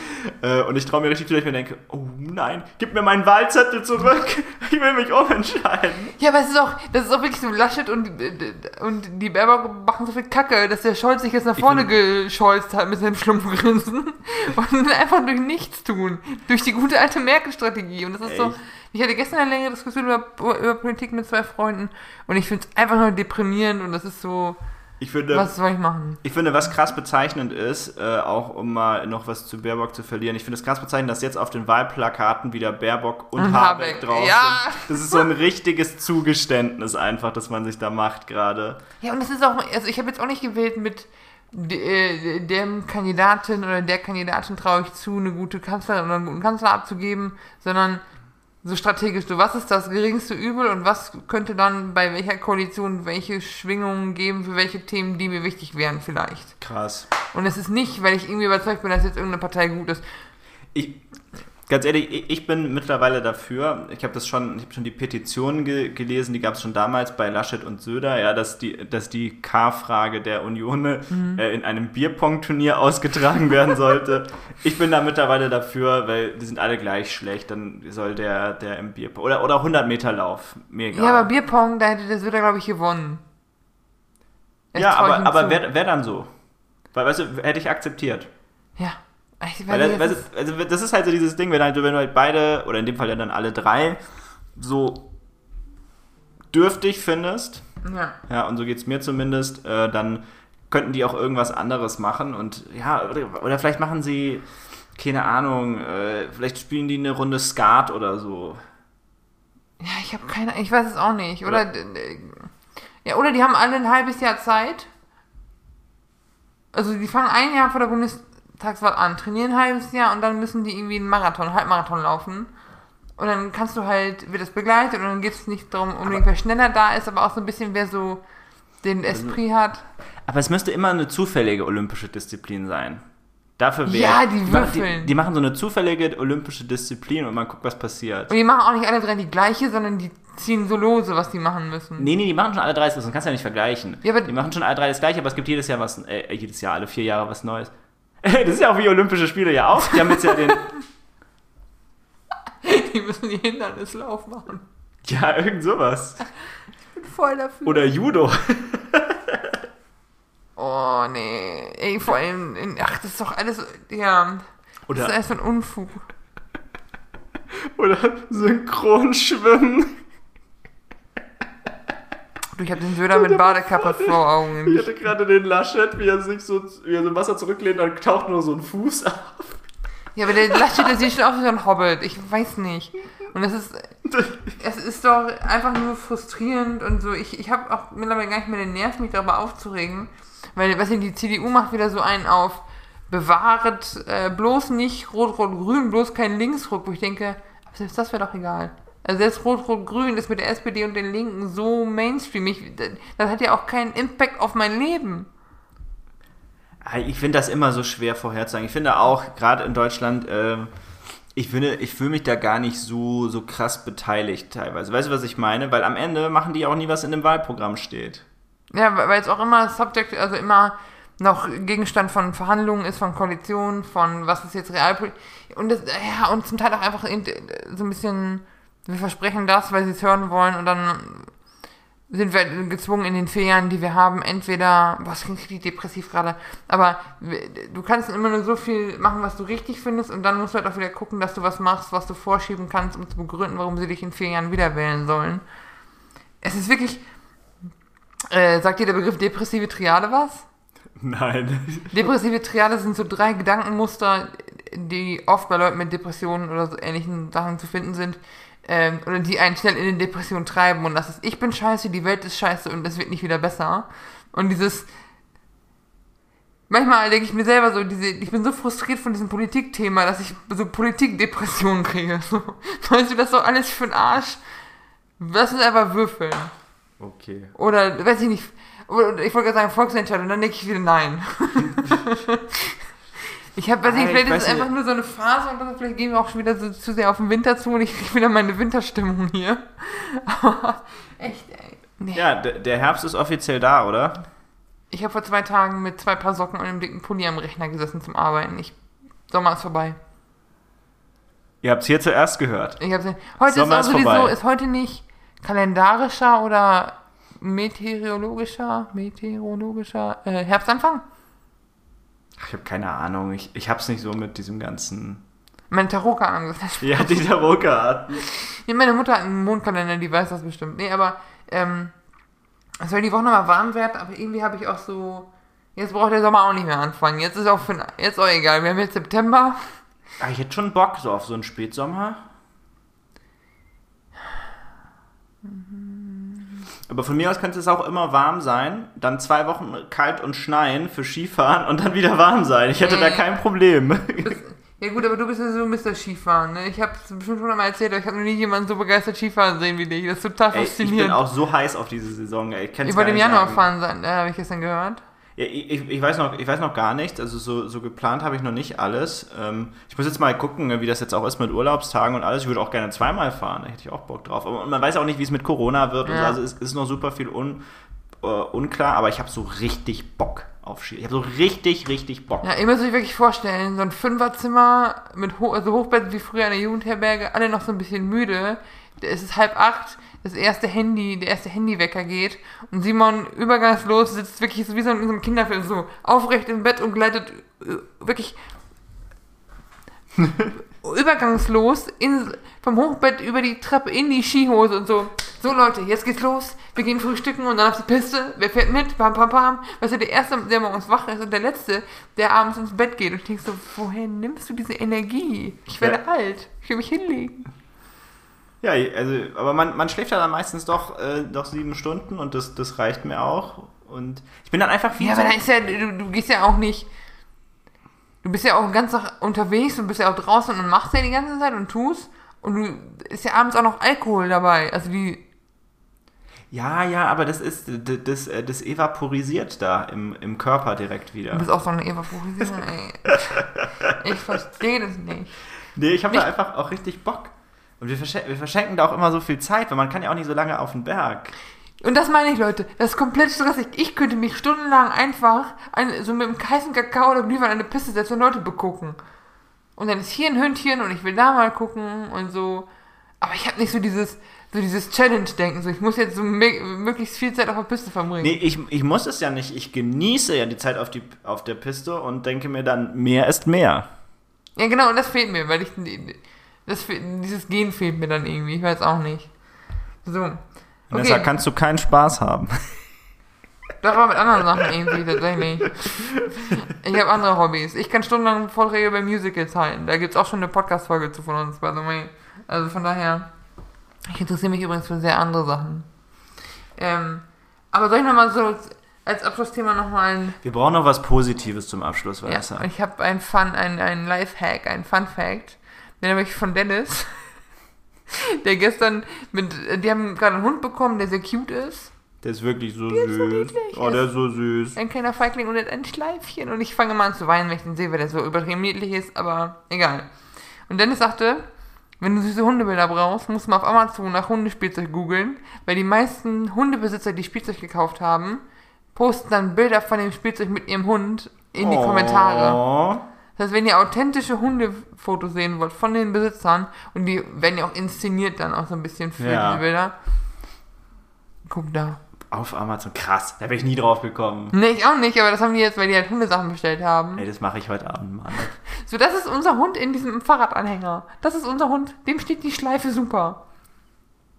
Äh, und ich traue mir richtig zu, dass ich mir denke, oh nein, gib mir meinen Wahlzettel zurück. Ich will mich umentscheiden.
Ja, aber es ist auch, das ist auch wirklich so Laschet und, und die Baerbock machen so viel Kacke, dass der Scholz sich jetzt nach vorne gescholzt hat mit seinem Schlumpfgrinsen und einfach durch nichts tun. Durch die gute alte Merkel-Strategie. Und das ist
Echt?
so, ich hatte gestern eine längere Diskussion über, über Politik mit zwei Freunden und ich finde es einfach nur deprimierend und das ist so,
Ich finde,
was soll ich machen?
ich finde, was krass bezeichnend ist, äh, auch um mal noch was zu Baerbock zu verlieren, ich finde es krass bezeichnend, dass jetzt auf den Wahlplakaten wieder Baerbock und,
Und
Habeck,
Habeck,
drauf
ja.
sind. Das ist so ein richtiges Zugeständnis einfach, das man sich da macht gerade.
Ja, und das ist auch, also ich habe jetzt auch nicht gewählt mit de, äh, dem Kandidatin oder der Kandidatin traue ich zu, eine gute Kanzlerin oder einen guten Kanzler abzugeben, sondern so strategisch, so was ist das geringste Übel und was könnte dann bei welcher Koalition welche Schwingungen geben für welche Themen, die mir wichtig wären vielleicht.
Krass.
Und es ist nicht, weil ich irgendwie überzeugt bin, dass jetzt irgendeine Partei gut ist.
Ich, ganz ehrlich, ich, ich bin mittlerweile dafür. Ich habe das schon, ich habe schon die Petitionen ge gelesen, die gab es schon damals bei Laschet und Söder, ja, dass die, dass die K-Frage der Union äh, in einem Bierpong-Turnier ausgetragen werden sollte. Ich bin da mittlerweile dafür, weil die sind alle gleich schlecht. Dann soll der, der im Bierpong oder oder 100 Meter Lauf, mir egal.
Ja, aber Bierpong, da hätte der Söder, glaube ich, gewonnen. Das
ja,
ich
aber, aber wer, wer dann so? Weil, weißt du, hätte ich akzeptiert.
Ja.
Weil du, also das ist halt so dieses Ding, wenn, halt, wenn du halt beide, oder in dem Fall ja dann alle drei, so dürftig findest,
ja.
ja, und so geht es mir zumindest, äh, dann könnten die auch irgendwas anderes machen und ja, oder, oder vielleicht machen sie, keine Ahnung, äh, vielleicht spielen die eine Runde Skat oder so.
Ja, ich habe keine, ich weiß es auch nicht. Oder, äh, ja, oder die haben alle ein halbes Jahr Zeit. Also die fangen ein Jahr vor der Bundestagswahl an, trainieren ein halbes Jahr und dann müssen die irgendwie einen Marathon, Halbmarathon laufen. Und dann kannst du halt, wird das begleitet und dann geht es nicht darum, unbedingt wer schneller da ist, aber auch so ein bisschen, wer so den Esprit hat.
Aber es müsste immer eine zufällige olympische Disziplin sein. Dafür wäre.
Ja, die
machen-
würfeln.
Die, die machen so eine zufällige olympische Disziplin und man guckt, was passiert.
Und die machen auch nicht alle drei die gleiche, sondern die ziehen so lose, was die machen müssen.
Nee, nee, die machen schon alle drei das, das kannst du ja nicht vergleichen.
Ja, aber-
die machen schon alle drei das gleiche, aber es gibt jedes Jahr was, äh, jedes Jahr, alle vier Jahre was Neues. das ist ja auch wie Olympische Spiele ja auch. Die haben jetzt ja den,
Die müssen die Hindernislauf machen.
ja, irgend sowas.
Ich bin voll dafür.
Oder Judo.
Oh, nee. Ey, vor allem, in, ach, das ist doch alles, ja, das ist
Oder,
alles für ein Unfug.
oder Synchronschwimmen.
Du, ich hab den Söder mit Badekappe vor Augen.
Ich hatte gerade den Laschet, wie er sich so, wie er so im Wasser zurücklehnt, dann taucht nur so ein Fuß auf.
Ja, aber der Laschet, der sieht schon aus wie so ein Hobbit. Ich weiß nicht. Und es ist, es ist doch einfach nur frustrierend und so. Ich, ich habe auch mittlerweile gar nicht mehr den Nerv, mich darüber aufzuregen. Weil, was denn, die CDU macht wieder so einen auf bewahret, äh, bloß nicht Rot-Rot-Grün, bloß kein Linksruck, wo ich denke, selbst das wäre doch egal. Also selbst Rot-Rot-Grün ist mit der SPD und den Linken so Mainstream. Ich, das hat ja auch keinen Impact auf mein Leben.
Ah, Ich finde das immer so schwer vorherzusagen. Ich finde auch, gerade in Deutschland, ähm, ich finde, ich fühle mich da gar nicht so, so krass beteiligt teilweise. Weißt du, was ich meine? Weil am Ende machen die auch nie, was in dem Wahlprogramm steht.
Ja, weil es auch immer Subject, also immer noch Gegenstand von Verhandlungen ist, von Koalitionen, von was ist jetzt Realpolitik. Und das, ja, und zum Teil auch einfach in- so ein bisschen, wir versprechen das, weil sie es hören wollen und dann sind wir gezwungen in den vier Jahren, die wir haben, entweder, das klingt richtig depressiv gerade, aber du kannst immer nur so viel machen, was du richtig findest und dann musst du halt auch wieder gucken, dass du was machst, was du vorschieben kannst, um zu begründen, warum sie dich in vier Jahren wieder wählen sollen. Es ist wirklich, äh, sagt dir der Begriff depressive Triade was?
Nein.
Depressive Triade sind so drei Gedankenmuster, die oft bei Leuten mit Depressionen oder so ähnlichen Sachen zu finden sind. Ähm, oder die einen schnell in die Depression treiben. Und das ist, ich bin scheiße, die Welt ist scheiße und es wird nicht wieder besser. Und dieses, manchmal denke ich mir selber so, diese, ich bin so frustriert von diesem Politikthema, dass ich so Politikdepressionen kriege. So, weißt du, das ist doch alles für den Arsch. Lass uns einfach würfeln.
Okay.
Oder, weiß ich nicht, oder ich wollte gerade sagen Volksentscheidung, dann denke ich wieder nein. ich habe, weiß
Ah,
nicht,
ich
vielleicht ist es einfach nur so eine Phase und dann vielleicht gehen wir auch schon wieder so zu sehr auf den Winter zu und ich kriege wieder meine Winterstimmung hier. Aber echt, ey. Nee.
Ja, der Herbst ist offiziell da, oder?
Ich habe vor zwei Tagen mit zwei Paar Socken und einem dicken Pulli am Rechner gesessen zum Arbeiten. Ich, Sommer ist vorbei.
Ihr habt es hier zuerst gehört.
Ich hab's, heute
Sommer
ist
ist
auch sowieso,
vorbei.
ist heute nicht kalendarischer oder meteorologischer, meteorologischer äh, Herbstanfang?
Ach, ich habe keine Ahnung. Ich, ich hab's nicht so mit diesem ganzen.
Meine Tarotkarte gesagt.
Ja, dieser Rocker.
Ja, meine Mutter hat einen Mondkalender, die weiß das bestimmt. Nee, aber ähm, es soll die Woche nochmal warm werden, aber irgendwie habe ich auch so. Jetzt braucht der Sommer auch nicht mehr anfangen. Jetzt ist auch für, jetzt auch egal. Wir haben jetzt September.
Ah, ich hätte schon Bock so auf so einen Spätsommer. Aber von mir aus könnte es auch immer warm sein, dann zwei Wochen kalt und schneien für Skifahren und dann wieder warm sein. Ich hätte da
Nee.
kein Problem.
Ja gut, aber du bist ja so Mr. Skifahren, ne? Ich habe es bestimmt schon einmal erzählt, aber ich habe noch nie jemanden so begeistert Skifahren sehen wie dich. Das ist total
Ey, ich bin
faszinierend.
auch so heiß auf diese Saison. Ey. Ich
Ich wollte im Januar
sagen.
fahren sein, äh, habe ich gestern gehört.
Ja, ich, ich, weiß noch, ich weiß noch gar nichts, also so, so geplant habe ich noch nicht alles. Ähm, ich muss jetzt mal gucken, ne, wie das jetzt auch ist mit Urlaubstagen und alles. Ich würde auch gerne zweimal fahren, da hätte ich auch Bock drauf. Aber man weiß auch nicht, wie es mit Corona wird und
Ja.
so. Also es ist noch super viel un, äh, unklar, aber ich habe so richtig Bock auf Ski. Ich habe so richtig, richtig Bock.
Ja, ihr müsst euch wirklich vorstellen, so ein Fünferzimmer mit Ho also Hochbett wie früher in der Jugendherberge, alle noch so ein bisschen müde. Es ist halb acht, das erste Handy, der erste Handywecker geht und Simon übergangslos sitzt wirklich so wie so in einem Kinderfilm, so aufrecht im Bett und gleitet äh, wirklich übergangslos in, vom Hochbett über die Treppe in die Skihose und so. So Leute, jetzt geht's los. Wir gehen frühstücken und dann auf die Piste. Wer fährt mit? Pam, pam, pam. Weißt du, der Erste, der morgens wach ist und der Letzte, der abends ins Bett geht. Und ich denk so, woher nimmst du diese Energie? Ich werde
Ja.
alt. Ich will mich hinlegen.
Ja, also, aber man, man schläft ja dann meistens doch, äh, doch sieben Stunden und das, das reicht mir auch. Und ich bin dann einfach viel
Ja,
so-
aber da ist ja, du, du gehst ja auch nicht. Du bist ja auch ganz Tag unterwegs, du bist ja auch draußen und machst ja die ganze Zeit und tust. Und du ist ja abends auch noch Alkohol dabei. Also die.
Ja, ja, aber das ist, d- das, äh, das evaporisiert da im, im Körper direkt
Du
wieder.
bist auch so eine Evaporisierung, ey. Ich verstehe das nicht.
Nee, ich habe da einfach auch richtig Bock. Und wir, verschen wir verschenken da auch immer so viel Zeit, weil man kann ja auch nicht so lange auf den Berg.
Und das meine ich, Leute. Das ist komplett stressig. Ich könnte mich stundenlang einfach ein, so mit einem heißen Kakao oder Glühwein an eine Piste setzen und Leute begucken. Und dann ist hier ein Hündchen und ich will da mal gucken und so. Aber ich habe nicht so dieses, so dieses Challenge-Denken. So, ich muss jetzt so möglichst viel Zeit auf der Piste verbringen.
Nee, ich, ich muss es ja nicht. Ich genieße ja die Zeit auf, die, auf der Piste und denke mir dann, mehr ist mehr.
Ja, genau, und das fehlt mir, weil ich. Das, dieses Gen fehlt mir dann irgendwie. Ich weiß auch nicht. So. Okay,
kannst du keinen Spaß haben.
das war mit anderen Sachen irgendwie tatsächlich. Ich habe andere Hobbys. Ich kann stundenlang Vorträge bei Musicals halten. Da gibt es auch schon eine Podcast-Folge zu von uns, by the way. Also von daher. Ich interessiere mich übrigens für sehr andere Sachen. Ähm, aber soll ich nochmal so als Abschlussthema nochmal ein.
Wir brauchen noch was Positives zum Abschluss,
Ja,
Vanessa.
ich habe ein Fun, ein, ein Life-Hack, ein Fun-Fact. Den habe ich von Dennis. Der gestern mit. Die haben gerade einen Hund bekommen, der sehr cute ist.
Der ist wirklich so
ist so
süß.
niedlich.
oh, der ist so süß.
Ein kleiner Feigling und ein Schleifchen. Und ich fange mal an zu weinen, wenn ich den sehe, weil der so übertrieben niedlich ist, aber egal. Und Dennis sagte, wenn du süße Hundebilder brauchst, musst du mal auf Amazon nach Hundespielzeug googeln, weil die meisten Hundebesitzer, die Spielzeug gekauft haben, posten dann Bilder von dem Spielzeug mit ihrem Hund in die Kommentare. Das heißt, wenn ihr authentische Hundefotos sehen wollt von den Besitzern, und die werden ja auch inszeniert dann auch so ein bisschen für
Ja.
diese Bilder, guck da.
Auf Amazon. Krass, da wäre ich nie drauf gekommen.
Nee, ich auch nicht, aber das haben die jetzt, weil die halt Hundesachen bestellt haben.
Ey, das mache ich heute Abend mal.
So, das ist unser Hund in diesem Fahrradanhänger. Das ist unser Hund. Dem steht die Schleife super.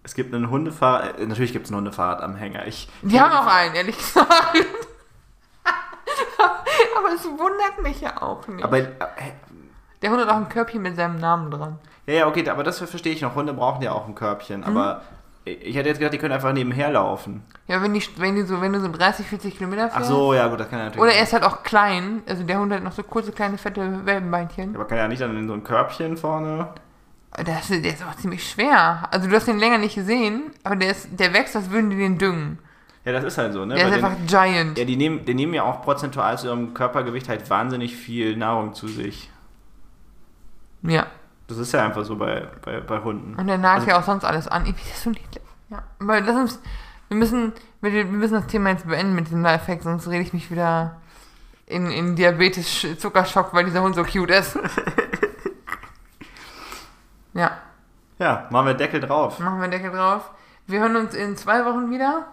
Es gibt einen Hundefahrrad, äh, natürlich gibt es einen Hundefahrradanhänger. Ich,
Die haben auch einen, ehrlich gesagt. Aber es wundert mich ja auch nicht.
aber, äh,
Der Hund hat auch ein Körbchen mit seinem Namen dran.
ja, ja, okay, aber das verstehe ich noch. Hunde brauchen ja auch ein Körbchen, aber
Mhm.
ich hätte jetzt gedacht, die können einfach nebenher laufen.
Ja, wenn, die, wenn, die so, wenn du so 30, 40 Kilometer
Ach
fährst.
so, ja, gut, das kann ja natürlich.
Oder er ist halt auch klein. Also der Hund hat noch so kurze, kleine, fette Welpenbeinchen.
aber kann ja nicht dann in so ein Körbchen vorne.
Das, der ist auch ziemlich schwer. Also du hast den länger nicht gesehen, aber der, ist, der wächst, als würden die den düngen.
Ja, das ist halt so, ne?
Der ist
den-
einfach giant.
ja, die nehmen, die nehmen ja auch prozentual zu ihrem Körpergewicht halt wahnsinnig viel Nahrung zu sich.
Ja.
Das ist ja einfach so bei, bei, bei Hunden.
Und der nagt
Also-
ja auch sonst alles an. Irgendwie ist das so niedlich. Ja. Aber lass uns Wir müssen, wir, wir müssen das Thema jetzt beenden mit diesem Lifehack, sonst rede ich mich wieder in, in Diabetes-Zuckerschock, weil dieser Hund so cute ist. ja,
Ja, machen wir Deckel drauf.
machen wir Deckel drauf. Wir hören uns in zwei Wochen wieder.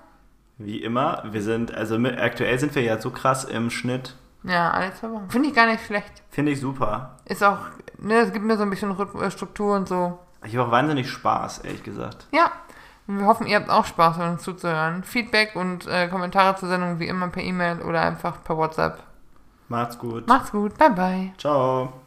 Wie immer, wir sind, also mit, aktuell sind wir ja so krass im Schnitt.
Ja, alle zwei Wochen. Finde ich gar nicht schlecht.
Finde ich super.
Ist auch, ne, es gibt mir so ein bisschen äh, Struktur und so.
Ich habe auch wahnsinnig Spaß, ehrlich gesagt.
Ja, wir hoffen, ihr habt auch Spaß, uns zuzuhören. Feedback und äh, Kommentare zur Sendung wie immer per E-Mail oder einfach per WhatsApp.
Macht's gut.
Macht's gut, bye bye.
Ciao.